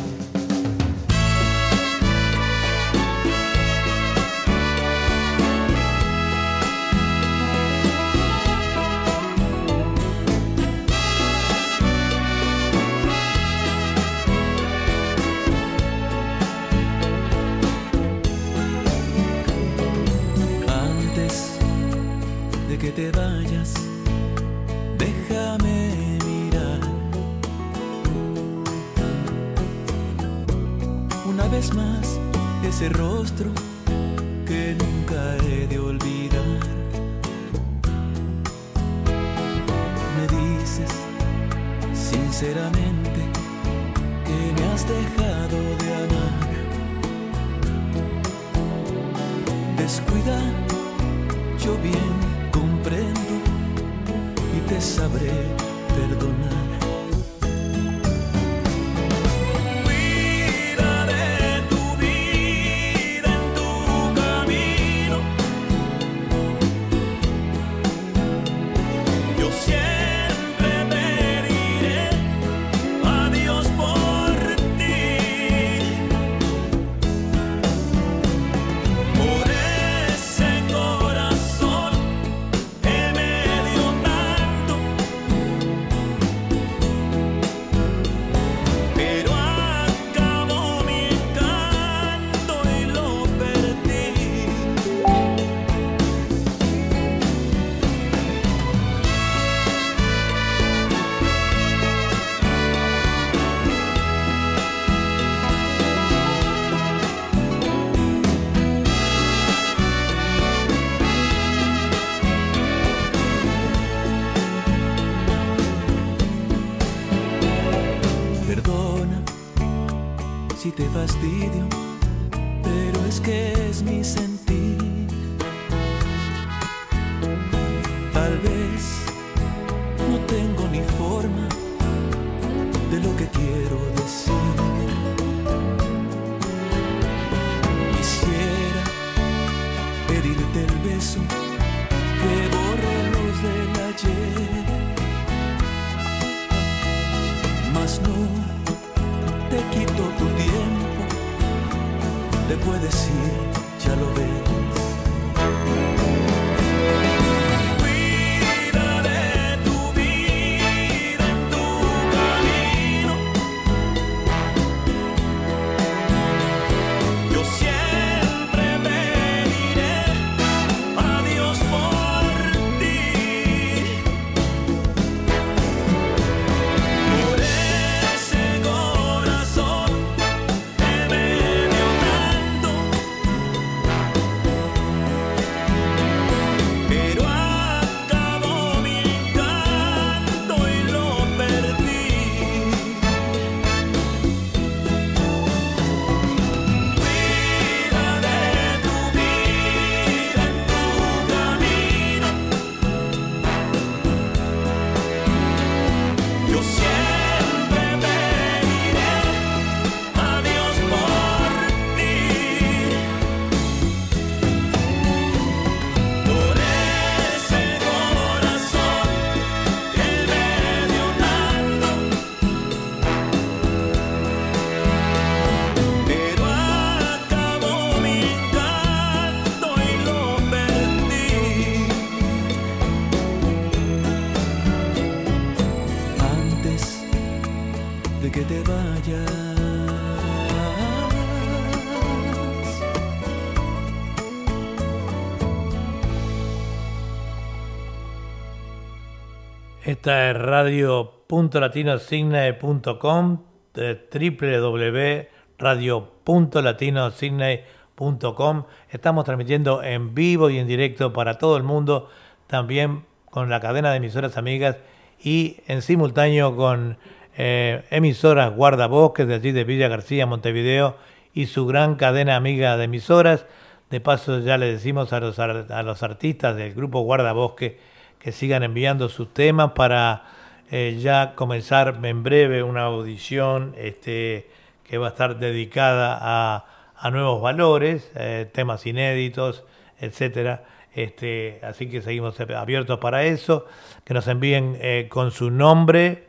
Esta es radio.latinosignay.com, www.radio.latinosignay.com. Estamos transmitiendo en vivo y en directo para todo el mundo, también con la cadena de emisoras amigas y en simultáneo con eh, emisoras guardabosques de allí de Villa García, Montevideo y su gran cadena amiga de emisoras. De paso ya le decimos a los, a los artistas del grupo Guardabosque que sigan enviando sus temas para eh, ya comenzar en breve una audición este, que va a estar dedicada a, a nuevos valores, eh, temas inéditos, etcétera. Este, así que seguimos abiertos para eso, que nos envíen eh, con su nombre,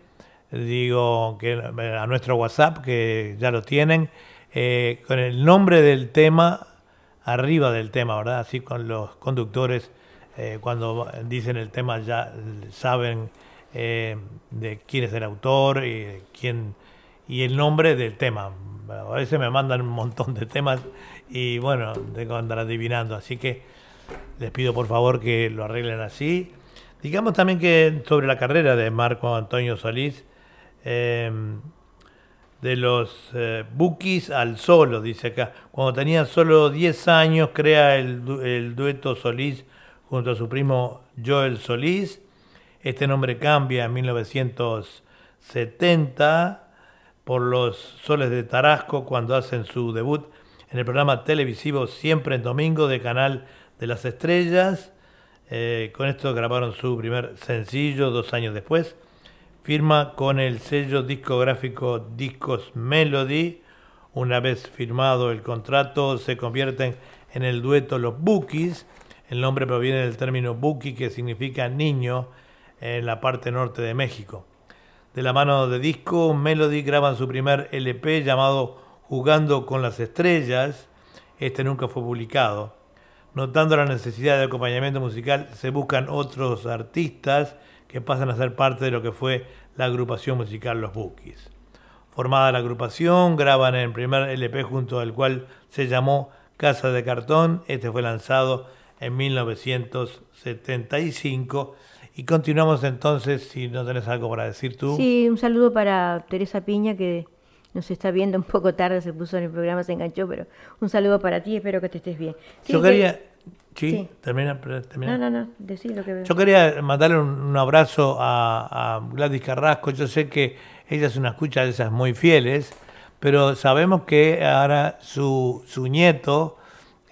digo que a nuestro WhatsApp, que ya lo tienen, con el nombre del tema, arriba del tema, ¿verdad? Así con los conductores eh, cuando dicen el tema ya saben eh, de quién es el autor y, quién, y el nombre del tema. A veces me mandan un montón de temas y bueno, tengo que andar adivinando. Así que les pido por favor que lo arreglen así. Digamos también que sobre la carrera de Marco Antonio Solís, em, de los eh, Bookies al solo, dice acá. Cuando tenía solo 10 años, crea el, el dueto Solís junto a su primo Joel Solís. Este nombre cambia en 1970 por los Soles de Tarasco cuando hacen su debut en el programa televisivo Siempre en Domingo de Canal de las Estrellas. Eh, con esto grabaron su primer sencillo dos años después. Firma con el sello discográfico Discos Melody. Una vez firmado el contrato, se convierten en el dueto Los Bookies el nombre proviene del término buki, que significa niño en la parte norte de México. De la mano de disco, Melody graban su primer LP llamado Jugando con las Estrellas. Este nunca fue publicado. Notando la necesidad de acompañamiento musical, se buscan otros artistas que pasan a ser parte de lo que fue la agrupación musical Los Bookies. Formada la agrupación, graban el primer LP junto al cual se llamó Casa de Cartón. Este fue lanzado en 1975. Y continuamos entonces, si no tenés algo para decir tú. Sí, un saludo para Teresa Piña, que nos está viendo un poco tarde, se puso en el programa, se enganchó, pero un saludo para ti, espero que te estés bien. Yo quería... Sí, Termina, No, no, no, decí lo que veo. Yo quería mandarle un, abrazo a, a, Gladys Carrasco. Yo sé que ella es una escucha de esas muy fieles, pero sabemos que ahora su, su nieto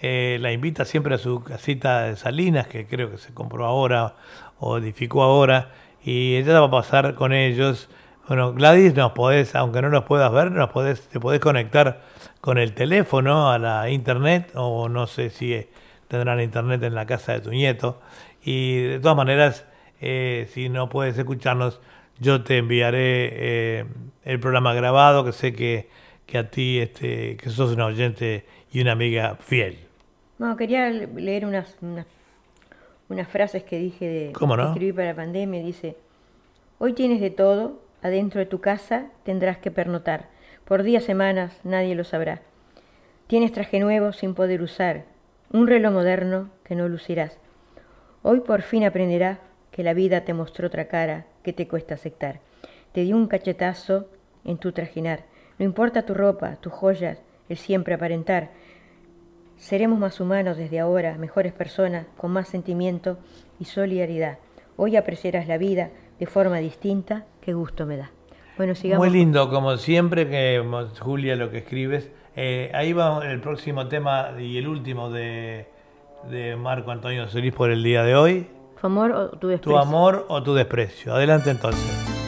eh, la invita siempre a su casita de Salinas, que creo que se compró ahora o edificó ahora, y ella va a pasar con ellos. Bueno, Gladys, nos podés, aunque no nos puedas ver, nos podés, te podés conectar con el teléfono a la internet, o no sé si tendrán internet en la casa de tu nieto. Y de todas maneras, eh, si no puedes escucharnos, yo te enviaré eh, el programa grabado, que sé que, que a ti, este, que sos una oyente y una amiga fiel. No, quería leer unas, unas, frases que dije de ¿Cómo no? escribir para la pandemia. Dice, hoy tienes de todo, adentro de tu casa tendrás que pernotar. Por días, semanas, nadie lo sabrá. Tienes traje nuevo sin poder usar, un reloj moderno que no lucirás. Hoy por fin aprenderás que la vida te mostró otra cara que te cuesta aceptar. Te dio un cachetazo en tu trajinar. No importa tu ropa, tus joyas, el siempre aparentar. Seremos más humanos desde ahora, mejores personas, con más sentimiento y solidaridad. Hoy apreciarás la vida de forma distinta, qué gusto me da. Bueno, sigamos. Muy lindo, como siempre, que Julia, lo que escribes. Eh, ahí va el próximo tema y el último de, de Marco Antonio Solís por el día de hoy. ¿Tu amor o tu desprecio? Tu amor o tu desprecio. Adelante entonces.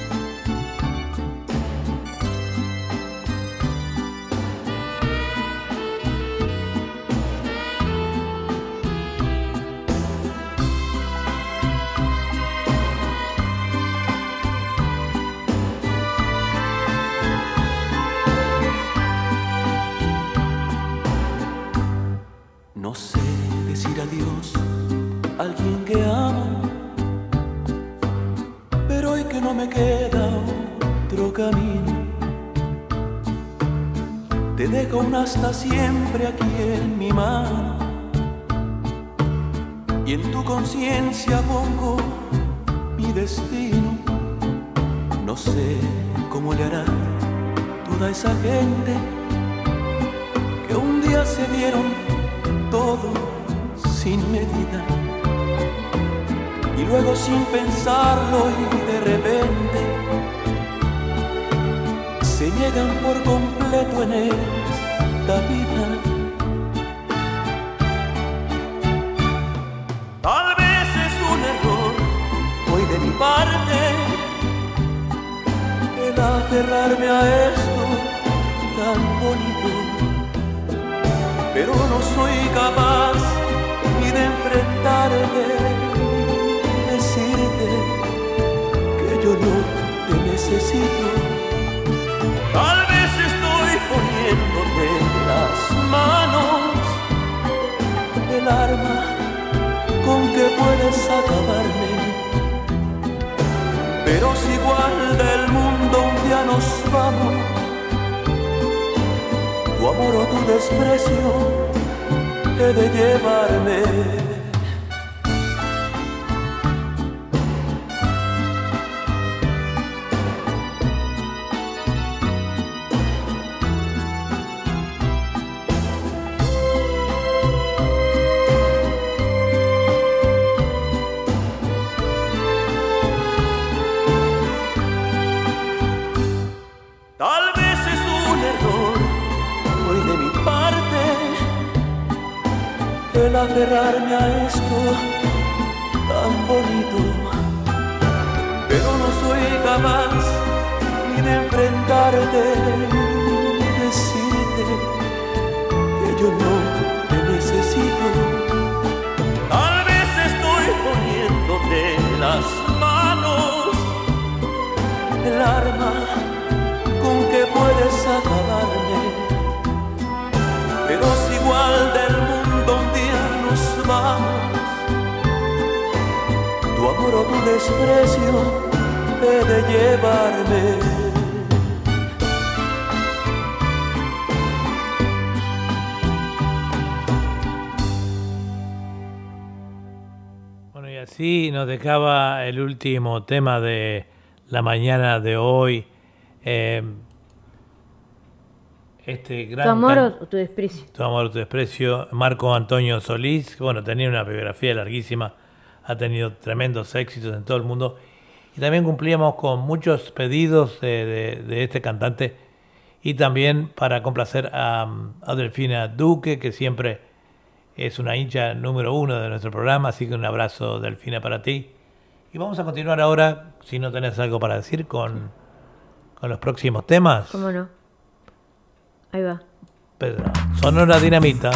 Aferrarme desprecio he de llevarme. Bueno, y así nos dejaba el último tema de la mañana de hoy. eh, este gran ¿Tu amor can- o tu desprecio? Tu amor, tu desprecio. Marco Antonio Solís, que, bueno, tenía una biografía larguísima, ha tenido tremendos éxitos en todo el mundo. Y también cumplíamos con muchos pedidos de, de- de este cantante. Y también para complacer a, a Delfina Duque, que siempre es una hincha número uno de nuestro programa. Así que un abrazo, Delfina, para ti. Y vamos a continuar ahora, si no tenés algo para decir, con, con los próximos temas. ¿Cómo no? Ahí va. Pedro, Sonora Dinamita.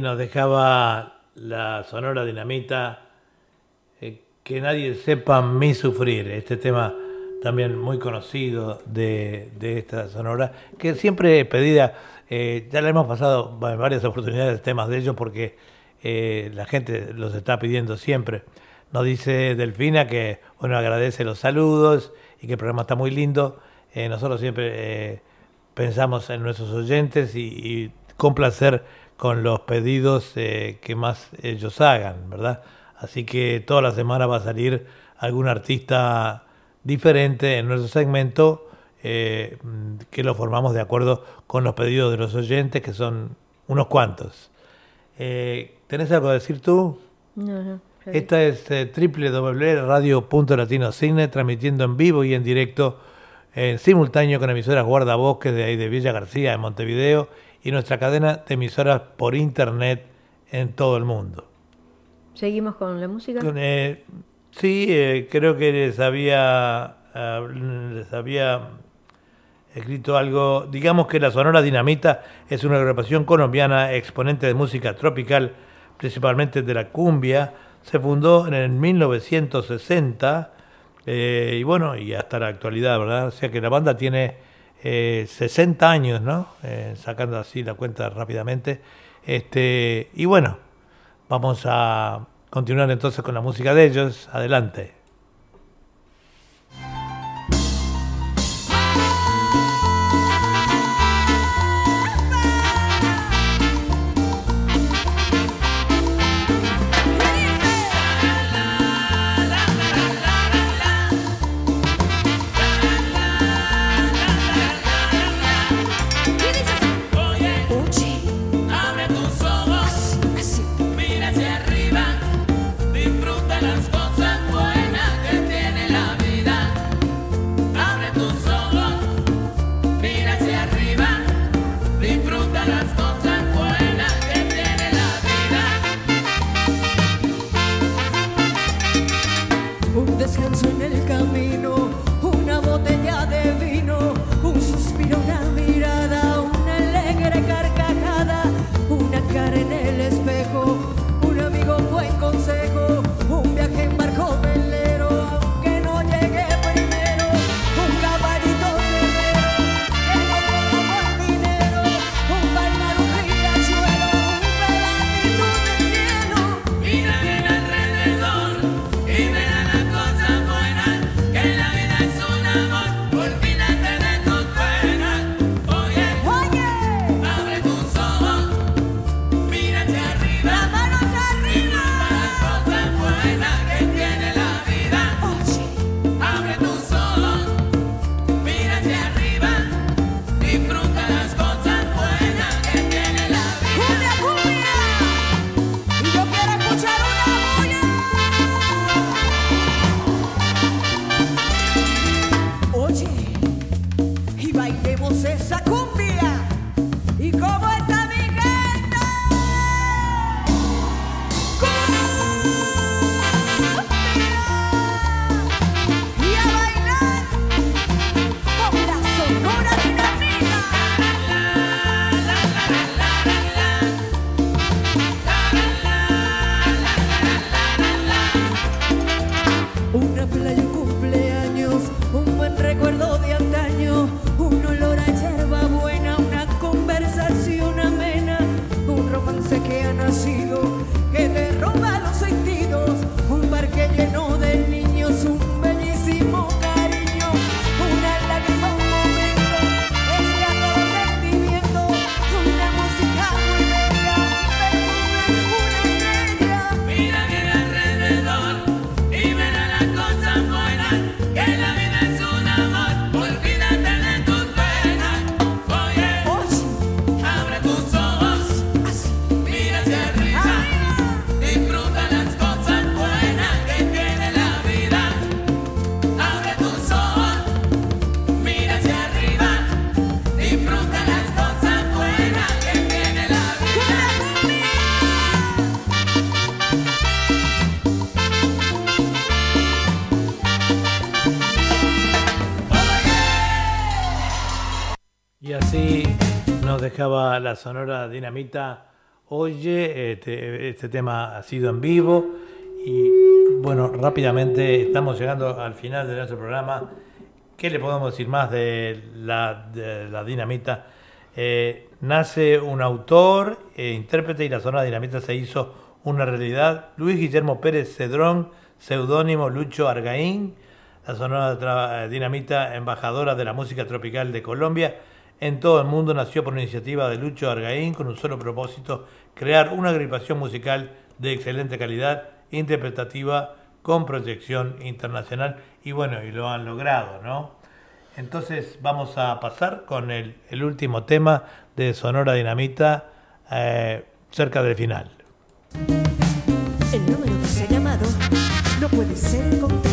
Nos dejaba la Sonora Dinamita, eh, que nadie sepa mi sufrir, este tema también muy conocido de, de esta Sonora, que siempre pedida, eh, ya le hemos pasado en varias oportunidades temas de ellos porque eh, la gente los está pidiendo siempre. Nos dice Delfina que, bueno, agradece los saludos y que el programa está muy lindo. Nosotros siempre pensamos en nuestros oyentes y, y complacer con los pedidos eh, que más ellos hagan, ¿verdad? Así que toda la semana va a salir algún artista diferente en nuestro segmento eh, que lo formamos de acuerdo con los pedidos de los oyentes, que son unos cuantos. Eh, ¿Tenés algo a decir tú? No, no. Esta es eh, www.radio.latinocine, transmitiendo en vivo y en directo, en simultáneo con emisoras guardabosques de ahí de Villa García, en Montevideo, y nuestra cadena de emisoras por internet en todo el mundo. Seguimos con la música. Eh, sí, eh, creo que les había, ah, les había escrito algo. Digamos que la Sonora Dinamita es una agrupación colombiana exponente de música tropical, principalmente de la cumbia. Se fundó en el 1960 eh, y bueno, y hasta la actualidad, ¿verdad? O sea que la banda tiene eh, 60 años, ¿no? Eh, sacando así la cuenta rápidamente. Este, y bueno, vamos a continuar entonces con la música de ellos. Adelante. Dejaba la Sonora Dinamita oye. Este, este tema ha sido en vivo. Y bueno, rápidamente estamos llegando al final de nuestro programa. ¿Qué le podemos decir más de la, de la dinamita? Eh, nace un autor, e intérprete y la zona dinamita se hizo una realidad. Luis Guillermo Pérez Cedrón, seudónimo Lucho Argaín, la Sonora Dinamita, embajadora de la música tropical de Colombia. En todo el mundo nació por iniciativa de Lucho Argaín con un solo propósito, crear una agrupación musical de excelente calidad, interpretativa, con proyección internacional y bueno, y lo han logrado, ¿no? Entonces vamos a pasar con el, último tema de Sonora Dinamita eh, cerca del final. El número que se ha llamado no puede ser.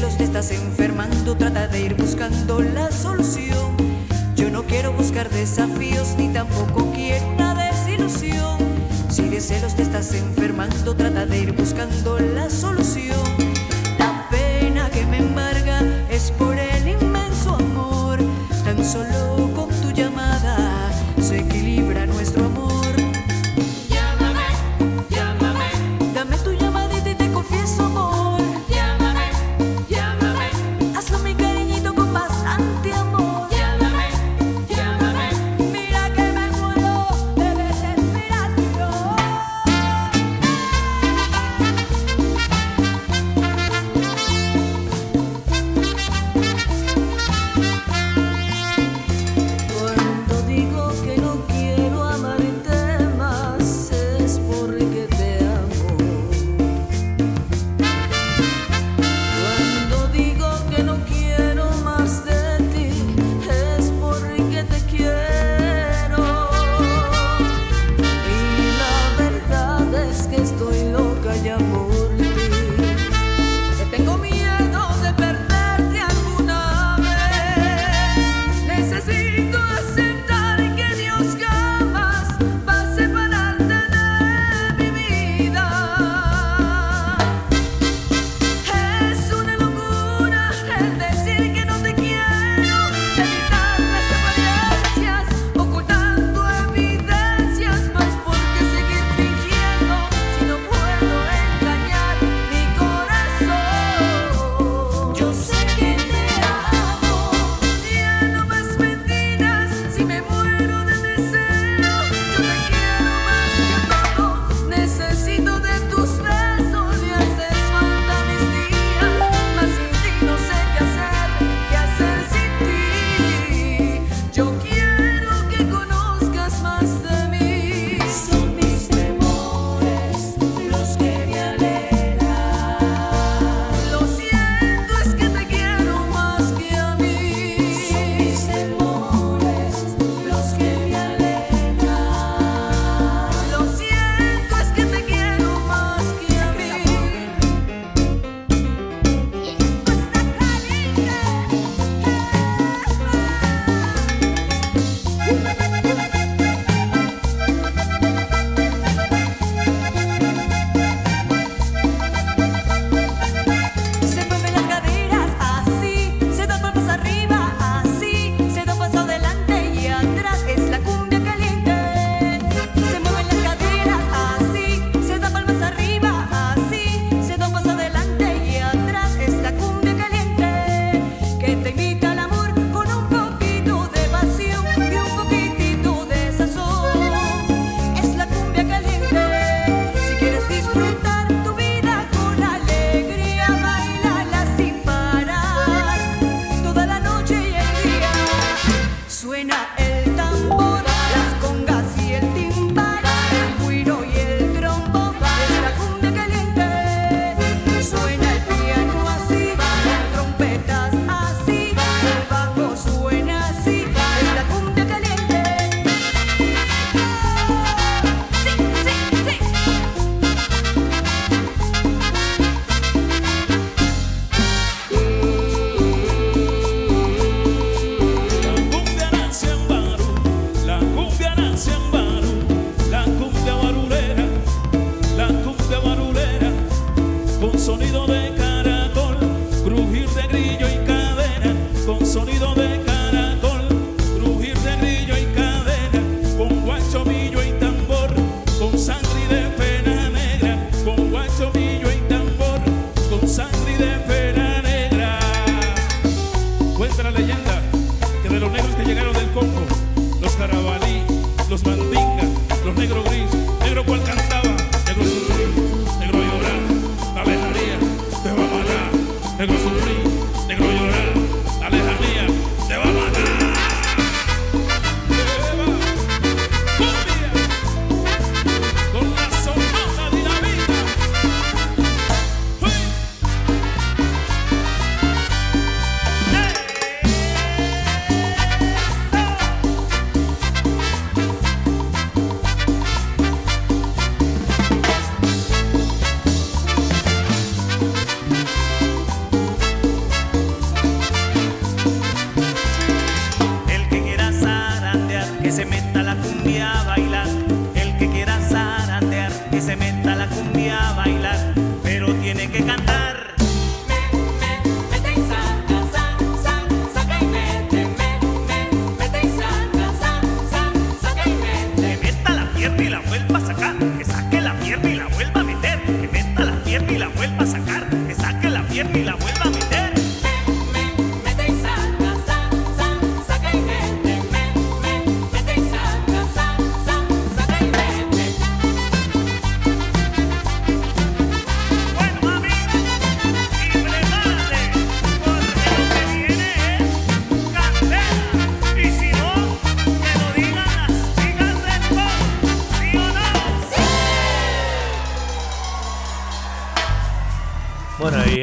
Celos te estás enfermando, trata de ir buscando la solución. Yo no quiero buscar desafíos ni tampoco quiero una desilusión. Si de celos te estás enfermando, trata de ir buscando la solución.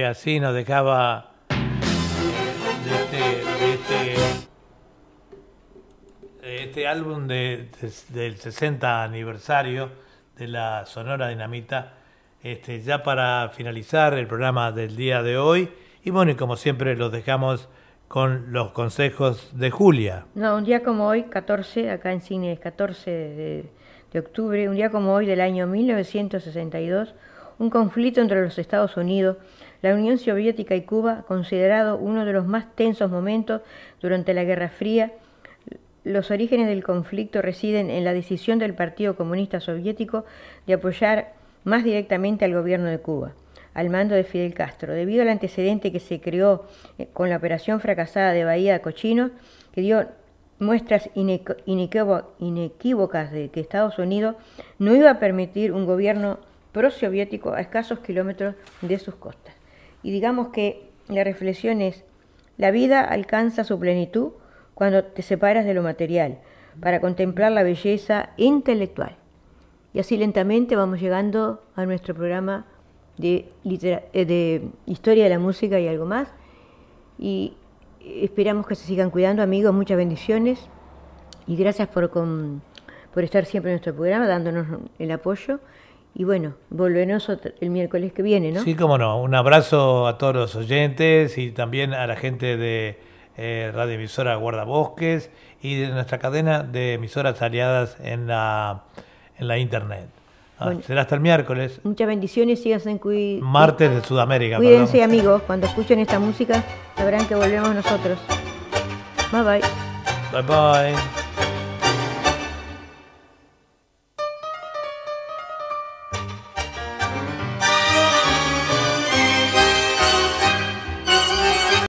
Así nos dejaba de este, de este, este álbum de- de- del 60 aniversario de la Sonora Dinamita, este, ya para finalizar el programa del día de hoy. Y bueno, y como siempre los dejamos con los consejos de Julia. No, un día como hoy, 14, acá en cine es 14 de, de octubre, un día como hoy del año 1962, un conflicto entre los Estados Unidos, la Unión Soviética y Cuba, considerado uno de los más tensos momentos durante la Guerra Fría. Los orígenes del conflicto residen en la decisión del Partido Comunista Soviético de apoyar más directamente al gobierno de Cuba, al mando de Fidel Castro, debido al antecedente que se creó eh, con la operación fracasada de Bahía de que dio muestras inequ- inequívo- inequívocas de que Estados Unidos no iba a permitir un gobierno prosoviético a escasos kilómetros de sus costas. Y digamos que la reflexión es, la vida alcanza su plenitud cuando te separas de lo material, para contemplar la belleza intelectual. Y así lentamente vamos llegando a nuestro programa de, eh, de historia de la música y algo más. Y esperamos que se sigan cuidando, amigos. Muchas bendiciones. Y gracias por, con- por estar siempre en nuestro programa, dándonos el apoyo. Y bueno, volveremos el miércoles que viene, ¿no? Sí, cómo no. Un abrazo a todos los oyentes y también a la gente de eh, Radio Emisora Guardabosques y de nuestra cadena de emisoras aliadas en la, en la internet. Ah, Bueno. Será hasta el miércoles, Muchas bendiciones, síganse en cui- martes de Sudamérica. Cuídense, perdón. amigos. Cuando escuchen esta música, sabrán que volvemos nosotros. Bye bye. Bye bye.